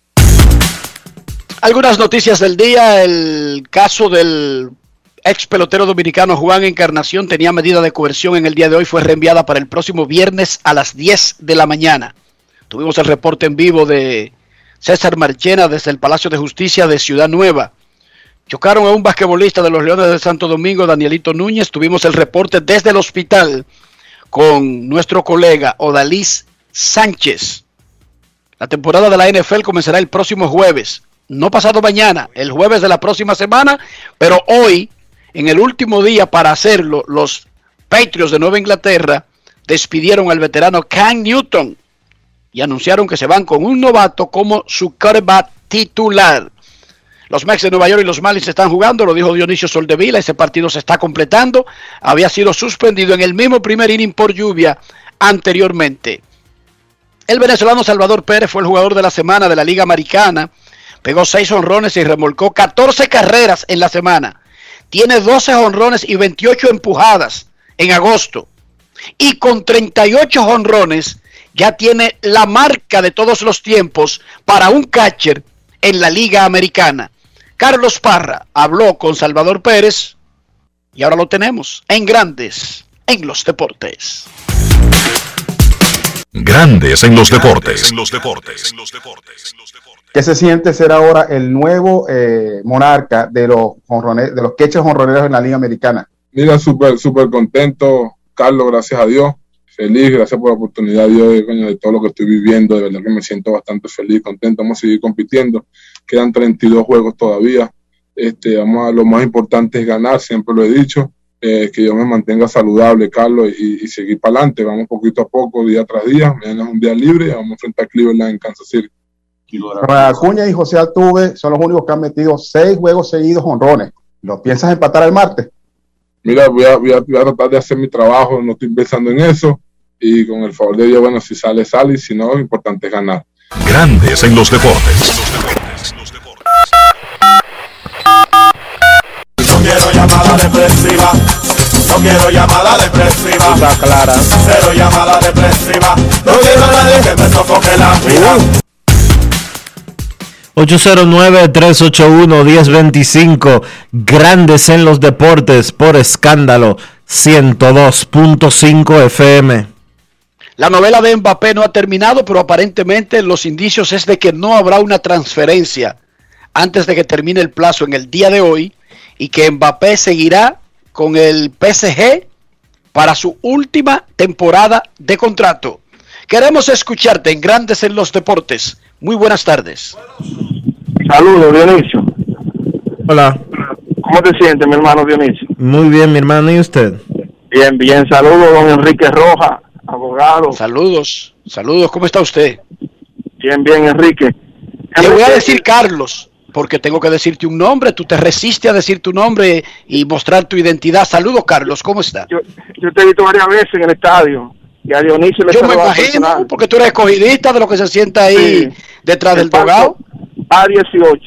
Speaker 4: Algunas noticias del día. El caso del ex pelotero dominicano Juan Encarnación tenía medida de coerción en el día de hoy. Fue reenviada para el próximo viernes a las 10 de la mañana. Tuvimos el reporte en vivo de César Marchena desde el Palacio de Justicia de Ciudad Nueva. Chocaron a un basquetbolista de los Leones de Santo Domingo, Danielito Núñez. Tuvimos el reporte desde el hospital con nuestro colega Odalis Sánchez. La temporada de la NFL comenzará el próximo jueves no pasado mañana, el jueves de la próxima semana, pero hoy, en el último día para hacerlo, los Patriots de Nueva Inglaterra despidieron al veterano Cam Newton y anunciaron que se van con un novato como su quarterback titular. Los Mex de Nueva York y los Marlins están jugando, lo dijo Dionisio Soldevila, ese partido se está completando, había sido suspendido en el mismo primer inning por lluvia anteriormente. El venezolano Salvador Pérez fue el jugador de la semana de la Liga Americana Pegó 6 honrones y remolcó 14 carreras en la semana. Tiene 12 honrones y 28 empujadas en agosto. Y con 38 honrones ya tiene la marca de todos los tiempos para un catcher en la Liga Americana. Carlos Parra habló con Salvador Pérez y ahora lo tenemos en Grandes en los Deportes.
Speaker 3: Grandes en los deportes. En los
Speaker 27: deportes. ¿Qué se siente ser ahora el nuevo eh, monarca de los de los queches honroneros en la Liga Americana?
Speaker 28: Mira, súper, súper contento, Carlos, gracias a Dios. Feliz, gracias por la oportunidad, Dios, de, de todo lo que estoy viviendo. De verdad que me siento bastante feliz, contento. Vamos a seguir compitiendo. Quedan 32 juegos todavía. Este, vamos a, lo más importante es ganar, siempre lo he dicho. Eh, que yo me mantenga saludable, Carlos, y, seguir para adelante. Vamos poquito a poco, día tras día. Mañana es un día libre. Vamos frente a Cleveland en Kansas City.
Speaker 27: Acuña y José Altuve son los únicos que han metido seis juegos seguidos honrones. ¿Lo piensas empatar el martes?
Speaker 28: Mira, voy a, tratar de hacer mi trabajo, no estoy pensando en eso. Y con el favor de Dios, bueno, si sale, sale, y si no, lo importante es ganar.
Speaker 3: Grandes en los deportes.
Speaker 29: No quiero llamada depresiva. No quiero llamada depresiva. Está clara. Cero llamada depresiva. No quiero a nadie que me sofoque la vida. Uh.
Speaker 1: 809-381-1025, Grandes en los Deportes por escándalo 102.5 FM.
Speaker 4: La novela de Mbappé no ha terminado, pero aparentemente los indicios es de que no habrá una transferencia antes de que termine el plazo en el día de hoy y que Mbappé seguirá con el PSG para su última temporada de contrato. Queremos escucharte en Grandes en los Deportes. Muy buenas tardes.
Speaker 21: Saludos, Dionisio.
Speaker 1: Hola.
Speaker 21: ¿Cómo te sientes, mi hermano Dionisio?
Speaker 1: Muy bien, mi hermano, ¿y usted?
Speaker 21: Bien, bien. Saludos, don Enrique Roja, abogado.
Speaker 4: Saludos, saludos. ¿Cómo está usted?
Speaker 21: Bien, bien, Enrique.
Speaker 4: Te voy a decir Carlos, porque tengo que decirte un nombre. Tú te resistes a decir tu nombre y mostrar tu identidad. Saludos, Carlos. ¿Cómo está?
Speaker 21: Yo, yo te he visto varias veces en el estadio. Y a Dionisio le
Speaker 4: Yo me imagino, porque tú eres escogidista de lo que se sienta ahí
Speaker 21: Sí.
Speaker 4: detrás del
Speaker 21: El paso
Speaker 4: dogado.
Speaker 21: A18.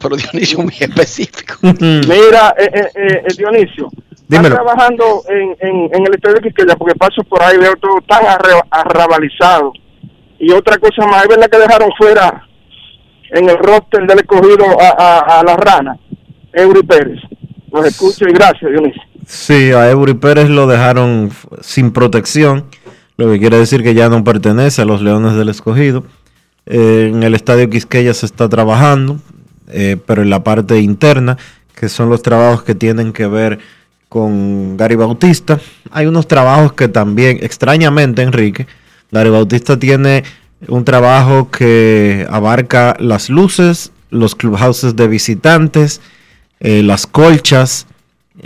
Speaker 4: Pero Dionisio muy específico.
Speaker 21: Mira, eh, eh, eh, eh, Dionisio,
Speaker 1: Dímelo.
Speaker 21: estás trabajando en, en, en el estadio de Quisqueya porque paso por ahí veo todo tan arrabalizado. Y otra cosa más, es verdad que dejaron fuera en el roster del escogido a, a, a la rana, Eury Pérez. Los escucho y gracias, Dionisio.
Speaker 1: Sí, a Eury Pérez lo dejaron sin protección, lo que quiere decir que ya no pertenece a los Leones del Escogido. Eh, en el estadio Quisqueya se está trabajando, eh, pero en la parte interna, que son los trabajos que tienen que ver con Gary Bautista, hay unos trabajos que también, extrañamente, Enrique, Gary Bautista tiene un trabajo que abarca las luces, los clubhouses de visitantes, eh, las colchas,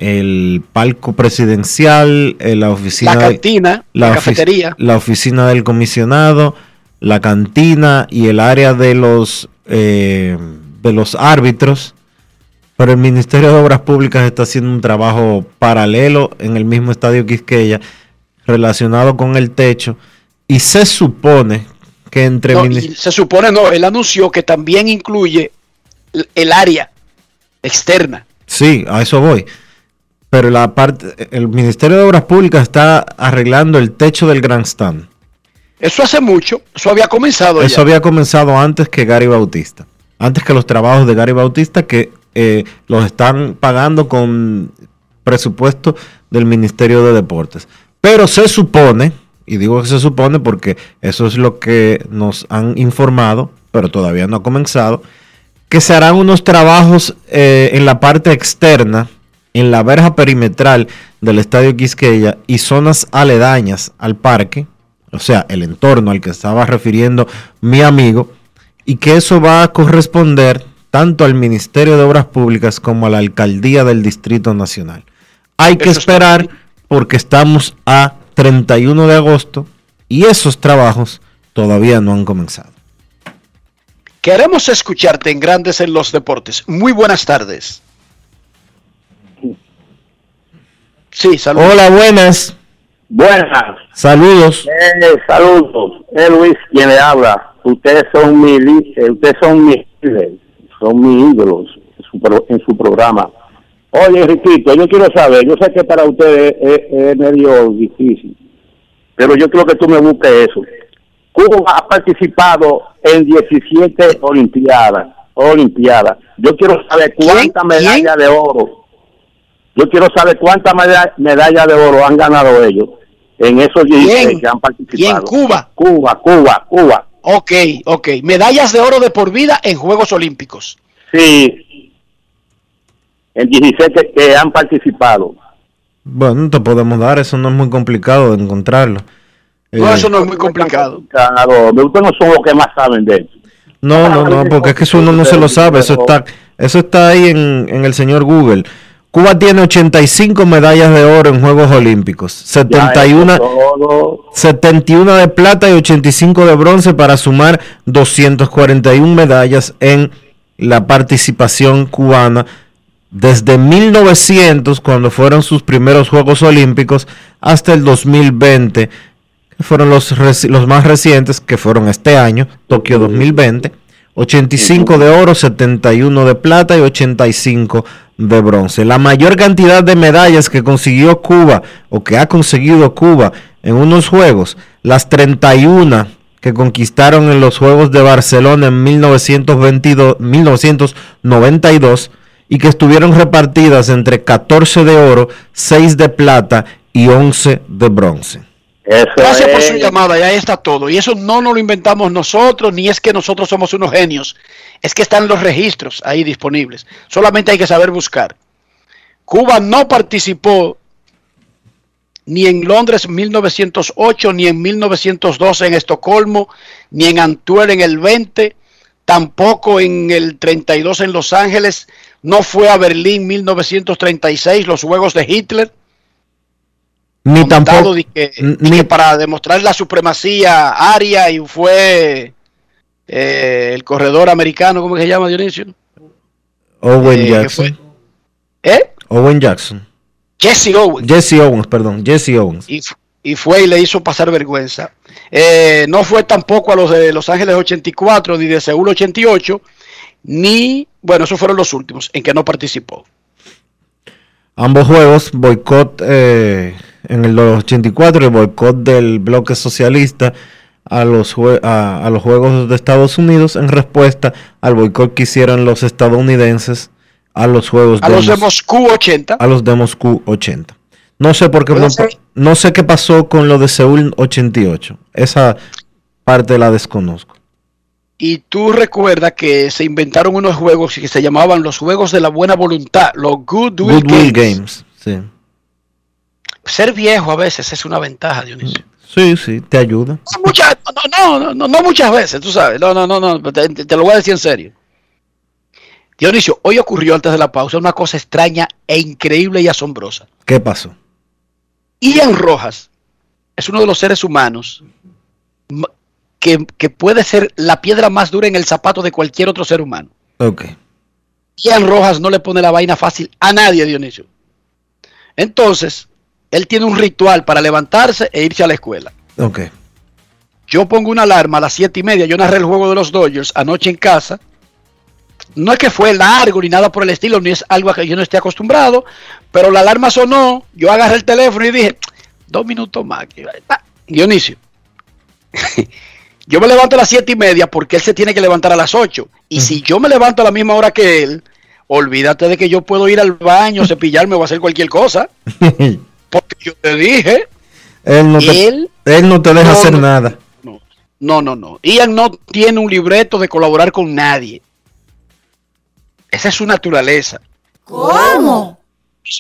Speaker 1: el palco presidencial, eh, la oficina,
Speaker 4: La cantina, la cafetería.
Speaker 1: la oficina del comisionado, la cantina y el área de los eh, de los árbitros. Pero el Ministerio de Obras Públicas está haciendo un trabajo paralelo en el mismo estadio Quisqueya relacionado con el techo y se supone que entre
Speaker 4: No, se supone, no, él anunció que también incluye el, el área externa.
Speaker 1: Sí, a eso voy. Pero la parte, el Ministerio de Obras Públicas está arreglando el techo del grandstand.
Speaker 4: Eso hace mucho, eso había comenzado
Speaker 1: Eso
Speaker 4: ya.
Speaker 1: había comenzado antes que Gary Bautista. Antes que los trabajos de Gary Bautista que eh, los están pagando con presupuesto del Ministerio de Deportes. Pero se supone, y digo que se supone porque eso es lo que nos han informado, pero todavía no ha comenzado, que se harán unos trabajos eh, en la parte externa, en la verja perimetral del Estadio Quisqueya y zonas aledañas al parque, o sea, el entorno al que estaba refiriendo mi amigo, y que eso va a corresponder tanto al Ministerio de Obras Públicas como a la Alcaldía del Distrito Nacional. Hay que esperar porque estamos a 31 de agosto y esos trabajos todavía no han comenzado.
Speaker 4: Queremos escucharte en Grandes en los Deportes. Muy buenas tardes. Sí, saludos.
Speaker 1: Hola, buenas.
Speaker 30: Buenas.
Speaker 1: Saludos.
Speaker 30: Eh, saludos. Es Luis quien le habla. Ustedes son mi, eh, ustedes son mis líderes, son mis ídolos en su, pro- en su programa. Oye, Enriquito, yo quiero saber, yo sé que para ustedes es, es medio difícil, pero yo creo que tú me busques eso. Cuba ha participado en 17 Olimpiadas. Olimpiadas. Yo quiero saber cuántas medallas de oro. Yo quiero saber cuántas meda- medallas de oro han ganado ellos en esos 16
Speaker 4: ¿Quién?
Speaker 30: que han participado.
Speaker 4: ¿Quién? Cuba.
Speaker 30: Cuba, Cuba, Cuba.
Speaker 4: Ok, ok. Medallas de oro de por vida en Juegos Olímpicos.
Speaker 30: Sí. En 17 que, que han participado.
Speaker 1: Bueno, te podemos dar, eso no es muy complicado de encontrarlo.
Speaker 4: No,
Speaker 1: Eh,
Speaker 4: eso no es muy complicado.
Speaker 30: Claro, ustedes no son los que más saben de eso.
Speaker 1: No, no, no, porque es que eso uno no se lo sabe, eso está, eso está ahí en, en el señor Google. Cuba tiene 85 medallas de oro en Juegos Olímpicos, 71, 71 de plata y 85 de bronce para sumar 241 medallas en la participación cubana. Desde 1900, cuando fueron sus primeros Juegos Olímpicos, hasta el 2020, que fueron los, los más recientes, que fueron este año, Tokio 2020, 85 de oro, 71 de plata y 85 de bronce. La mayor cantidad de medallas que consiguió Cuba o que ha conseguido Cuba en unos juegos, las 31 que conquistaron en los Juegos de Barcelona en 1922, 1992 y que estuvieron repartidas entre 14 de oro, 6 de plata y 11 de bronce.
Speaker 4: Gracias por su llamada, ya está todo. Y eso no nos lo inventamos nosotros, ni es que nosotros somos unos genios. Es que están los registros ahí disponibles. Solamente hay que saber buscar. Cuba no participó ni en Londres 1908, ni en 1912 en Estocolmo, ni en Antwerp en el 20, tampoco en el 32 en Los Ángeles, no fue a Berlín 1936, los Juegos de Hitler,
Speaker 1: Ni tampoco.
Speaker 4: de que,
Speaker 1: ni-
Speaker 4: que para demostrar la supremacía aria y fue eh, el corredor americano, ¿cómo se llama Dionisio?
Speaker 1: Owen
Speaker 4: eh,
Speaker 1: Jackson.
Speaker 4: ¿Eh?
Speaker 1: Owen Jackson.
Speaker 4: Jesse Owens.
Speaker 1: Jesse Owens, perdón. Jesse Owens.
Speaker 4: y fue y le hizo pasar vergüenza. Eh, no fue tampoco a los de Los Ángeles 84 ni de Seúl 88, ni, bueno, esos fueron los últimos en que no participó.
Speaker 1: Ambos juegos, boicot eh, en el de los 84 y boicot del bloque socialista a los, a, a los Juegos de Estados Unidos en respuesta al boicot que hicieron los estadounidenses a los Juegos
Speaker 4: A los de
Speaker 1: Mos-
Speaker 4: Moscú 80,
Speaker 1: a los de Moscú 80. No sé por qué
Speaker 4: Puede
Speaker 1: no, no sé qué pasó con lo de Seúl 88. Esa parte la desconozco.
Speaker 4: Y tú recuerdas que se inventaron unos juegos que se llamaban los Juegos de la Buena Voluntad, los Goodwill
Speaker 1: Goodwill
Speaker 4: Games.
Speaker 1: Games. Sí.
Speaker 4: Ser viejo a veces es una ventaja, Dionisio.
Speaker 1: sí, sí, te ayuda.
Speaker 4: No, muchas- no, no, no, no, no muchas veces, tú sabes. No, no, no, no, te, te- lo voy a decir en serio. Dionisio, hoy ocurrió antes de la pausa una cosa extraña e increíble y asombrosa.
Speaker 1: ¿Qué pasó?
Speaker 4: Ian Rojas es uno de los seres humanos que, que puede ser la piedra más dura en el zapato de cualquier otro ser humano.
Speaker 1: Ok.
Speaker 4: Ian Rojas no le pone la vaina fácil a nadie, Dionisio. Entonces, él tiene un ritual para levantarse e irse a la escuela.
Speaker 1: Ok.
Speaker 4: Yo pongo una alarma a las siete y media. Yo narré el juego de los Dodgers anoche en casa. No es que fue largo ni nada por el estilo, ni es algo a que yo no esté acostumbrado, pero la alarma sonó. Yo agarré el teléfono y dije, dos minutos más. Dionisio, yo me levanto a las siete y media porque él se tiene que levantar a las ocho. Y si yo me levanto a la misma hora que él, olvídate de que yo puedo ir al baño, cepillarme o hacer cualquier cosa. Porque yo te dije,
Speaker 1: Él no te,
Speaker 4: Él-
Speaker 1: él no te deja
Speaker 4: No,
Speaker 1: hacer
Speaker 4: no.
Speaker 1: nada.
Speaker 4: No, no, no. Ian no tiene un libreto de colaborar con nadie. Esa es su naturaleza.
Speaker 26: ¿Cómo?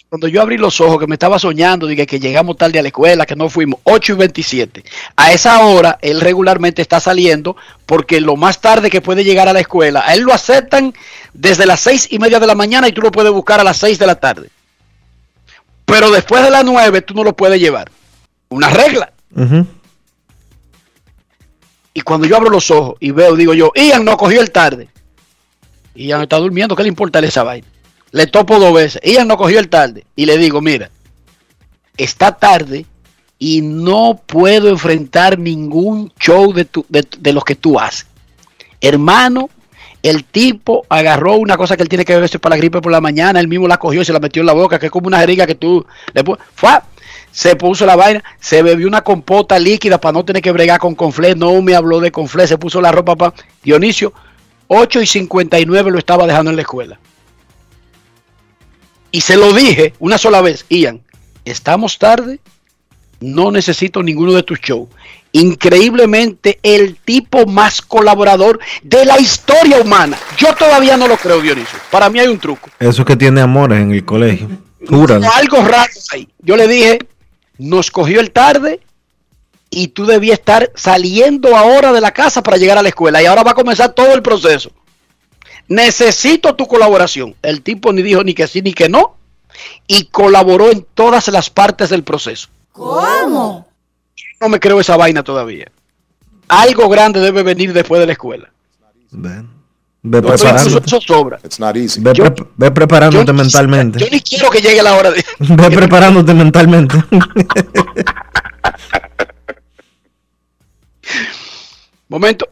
Speaker 4: Cuando yo abrí los ojos, que me estaba soñando, dije que llegamos tarde a la escuela, que no fuimos, 8 y 27. A esa hora, él regularmente está saliendo porque lo más tarde que puede llegar a la escuela, a él lo aceptan desde las seis y media de la mañana y tú lo puedes buscar a las 6 de la tarde. Pero después de las 9 tú no lo puedes llevar. Una regla. Y cuando yo abro los ojos y veo, digo yo, Ian no cogió el tarde. Ian está durmiendo, ¿qué le importa esa vaina? Le topo dos veces. Ian no cogió el tarde. Y le digo, mira, está tarde y no puedo enfrentar ningún show de, tu- los que tú haces. Hermano, el tipo agarró una cosa que él tiene que beberse para la gripe por la mañana, él mismo la cogió y se la metió en la boca, que es como una jeringa que tú le fue, se puso la vaina, se bebió una compota líquida para no tener que bregar con conflé, no me habló de conflé, se puso la ropa para Dionisio, 8 y 59 lo estaba dejando en la escuela. Y se lo dije una sola vez, Ian, estamos tarde, no necesito ninguno de tus shows. Increíblemente el tipo más colaborador de la historia humana. Yo todavía no lo creo, Dionisio. Para mí hay un truco.
Speaker 1: Eso que tiene amores en el colegio. Júralo.
Speaker 4: Algo raro ahí. Yo le dije, nos cogió el tarde y tú debías estar saliendo ahora de la casa para llegar a la escuela. Y ahora va a comenzar todo el proceso. Necesito tu colaboración. El tipo ni dijo ni que sí ni que no. Y colaboró en todas las partes del proceso.
Speaker 26: ¿Cómo?
Speaker 4: No me creo esa vaina todavía. Algo grande debe venir después de la escuela.
Speaker 1: Ve
Speaker 4: No, eso,
Speaker 1: preparándote.
Speaker 4: eso sobra.
Speaker 1: Ve, pre- ve preparándote mentalmente.
Speaker 4: Yo ni quiero que llegue la hora de...
Speaker 1: Ve preparándote mentalmente.
Speaker 4: Momento.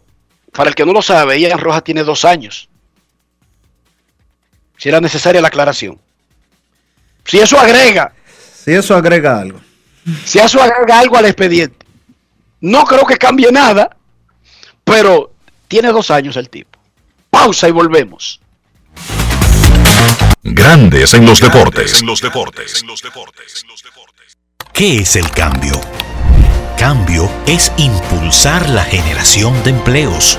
Speaker 4: Para el que no lo sabe, Ian Rojas tiene dos años. Si era necesaria la aclaración. Si eso agrega,
Speaker 1: si eso agrega algo.
Speaker 4: si eso agrega algo al expediente. No creo que cambie nada, pero tiene dos años el tipo. Pausa y volvemos.
Speaker 3: Grandes en los deportes.
Speaker 17: ¿Qué es el cambio? cambio es impulsar la generación de empleos.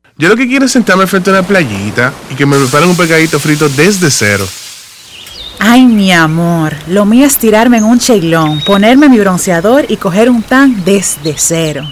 Speaker 31: Yo lo que quiero es sentarme frente a una playita y que me preparen un pegadito frito desde cero.
Speaker 32: Ay, mi amor, lo mío es tirarme en un cheilón, ponerme mi bronceador y coger un tan desde cero.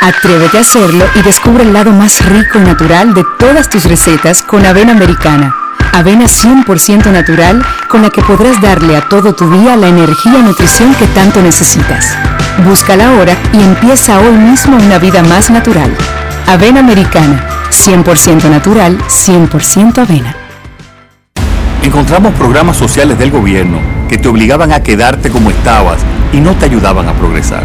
Speaker 22: Atrévete a hacerlo y descubre el lado más rico y natural de todas tus recetas con avena americana. Avena 100% natural con la que podrás darle a todo tu día la energía y nutrición que tanto necesitas. Búscala ahora y empieza hoy mismo una vida más natural. Avena americana, 100% natural, 100% avena.
Speaker 19: Encontramos programas sociales del gobierno que te obligaban a quedarte como estabas y no te ayudaban a progresar.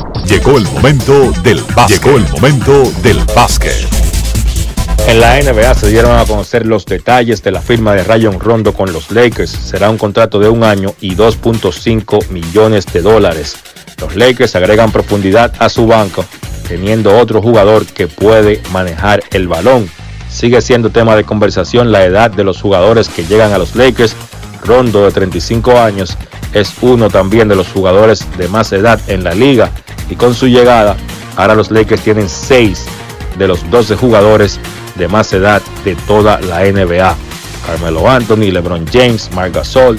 Speaker 3: Llegó el momento del básquet. Llegó el momento del básquet.
Speaker 33: En la NBA se dieron a conocer los detalles de la firma de Rayon Rondo con los Lakers. Será un contrato de un año y 2.5 millones de dólares. Los Lakers agregan profundidad a su banco, teniendo otro jugador que puede manejar el balón. Sigue siendo tema de conversación la edad de los jugadores que llegan a los Lakers. Rondo, de 35 años, es uno también de los jugadores de más edad en la liga y con su llegada, ahora los Lakers tienen 6 de los 12 jugadores de más edad de toda la NBA. Carmelo Anthony, LeBron James, Marc Gasol,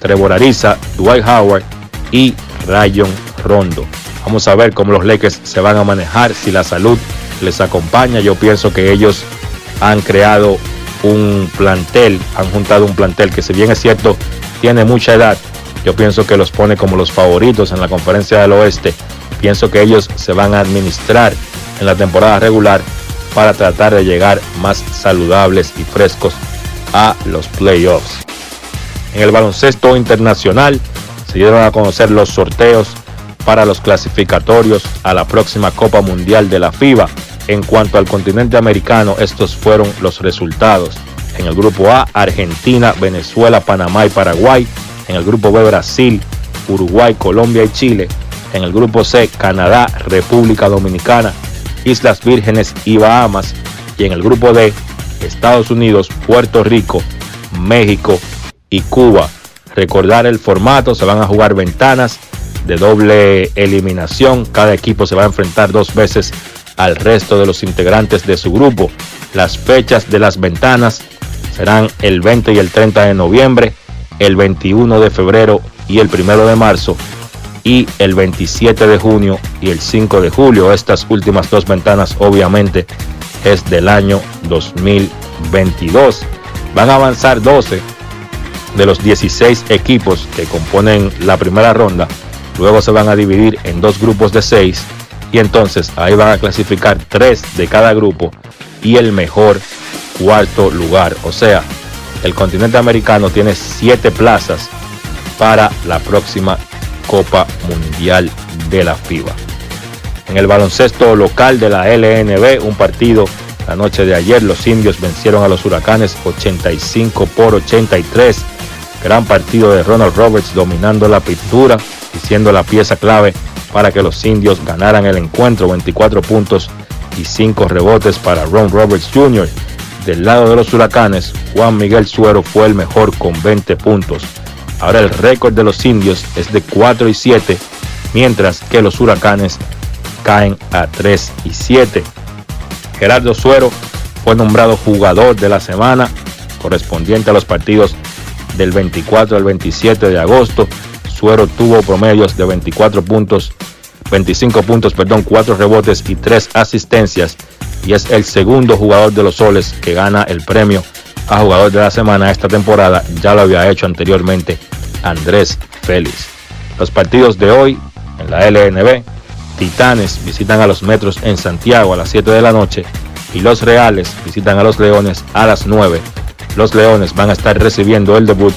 Speaker 33: Trevor Ariza, Dwight Howard y Rayon Rondo. Vamos a ver cómo los Lakers se van a manejar, si la salud les acompaña. Yo pienso que ellos han creado un plantel, han juntado un plantel que si bien es cierto tiene mucha edad, yo pienso que los pone como los favoritos en la conferencia del oeste. Pienso que ellos se van a administrar en la temporada regular para tratar de llegar más saludables y frescos a los playoffs. En el baloncesto internacional se dieron a conocer los sorteos para los clasificatorios a la próxima Copa Mundial de la FIBA. En cuanto al continente americano, estos fueron los resultados. En el grupo A, Argentina, Venezuela, Panamá y Paraguay. En el grupo B, Brasil, Uruguay, Colombia y Chile. En el grupo C, Canadá, República Dominicana, Islas Vírgenes y Bahamas. Y en el grupo D, Estados Unidos, Puerto Rico, México y Cuba. Recordar el formato, se van a jugar ventanas de doble eliminación. Cada equipo se va a enfrentar dos veces al resto de los integrantes de su grupo. Las fechas de las ventanas serán el 20 y el 30 de noviembre, el 21 de febrero y el 1 de marzo y el 27 de junio y el 5 de julio. Estas últimas dos ventanas obviamente es del año 2022. Van a avanzar 12 de los 16 equipos que componen la primera ronda. Luego se van a dividir en dos grupos de 6 y entonces ahí van a clasificar 3 de cada grupo y el mejor cuarto lugar. O sea, el continente americano tiene 7 plazas para la próxima Copa Mundial de la FIBA. En el baloncesto local de la LNB, un partido la noche de ayer, los indios vencieron a los huracanes 85 por 83. Gran partido de Ronald Roberts dominando la pintura y siendo la pieza clave para que los indios ganaran el encuentro. 24 puntos y 5 rebotes para Ron Roberts Jr. Del lado de los huracanes, Juan Miguel Suero fue el mejor con 20 puntos. Ahora el récord de los indios es de 4 y 7, mientras que los huracanes caen a 3 y 7. Gerardo Suero fue nombrado jugador de la semana correspondiente a los partidos del 24 al 27 de agosto. Suero tuvo promedios de 24 puntos, 25 puntos, perdón, 4 rebotes y 3 asistencias y es el segundo jugador de los soles que gana el premio a jugador de la semana esta temporada. Ya lo había hecho anteriormente Andrés Félix. Los partidos de hoy en la LNB, Titanes visitan a los Metros en Santiago a las 7 de la noche y los Reales visitan a los Leones a las 9. Los Leones van a estar recibiendo el debut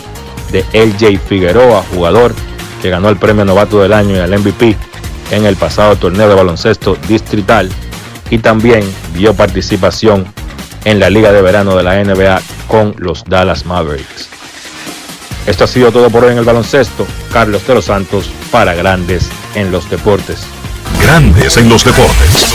Speaker 33: de LJ Figueroa, jugador que ganó el premio novato del año y el MVP en el pasado torneo de baloncesto distrital y también dio participación en la Liga de Verano de la NBA con los Dallas Mavericks. Esto ha sido todo por hoy en el baloncesto. Carlos de los Santos para Grandes en los Deportes.
Speaker 3: Grandes en los Deportes.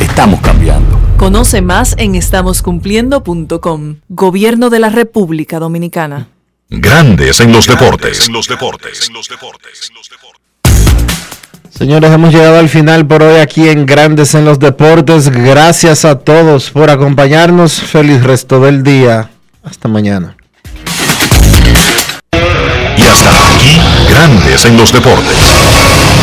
Speaker 19: Estamos cambiando.
Speaker 15: Conoce más en estamoscumpliendo.com. Gobierno de la República Dominicana.
Speaker 3: Grandes en los deportes.
Speaker 1: Señores, hemos llegado al final por hoy aquí en Grandes en los Deportes. Gracias a todos por acompañarnos. Feliz resto del día. Hasta mañana.
Speaker 3: Y hasta aquí, Grandes en los Deportes.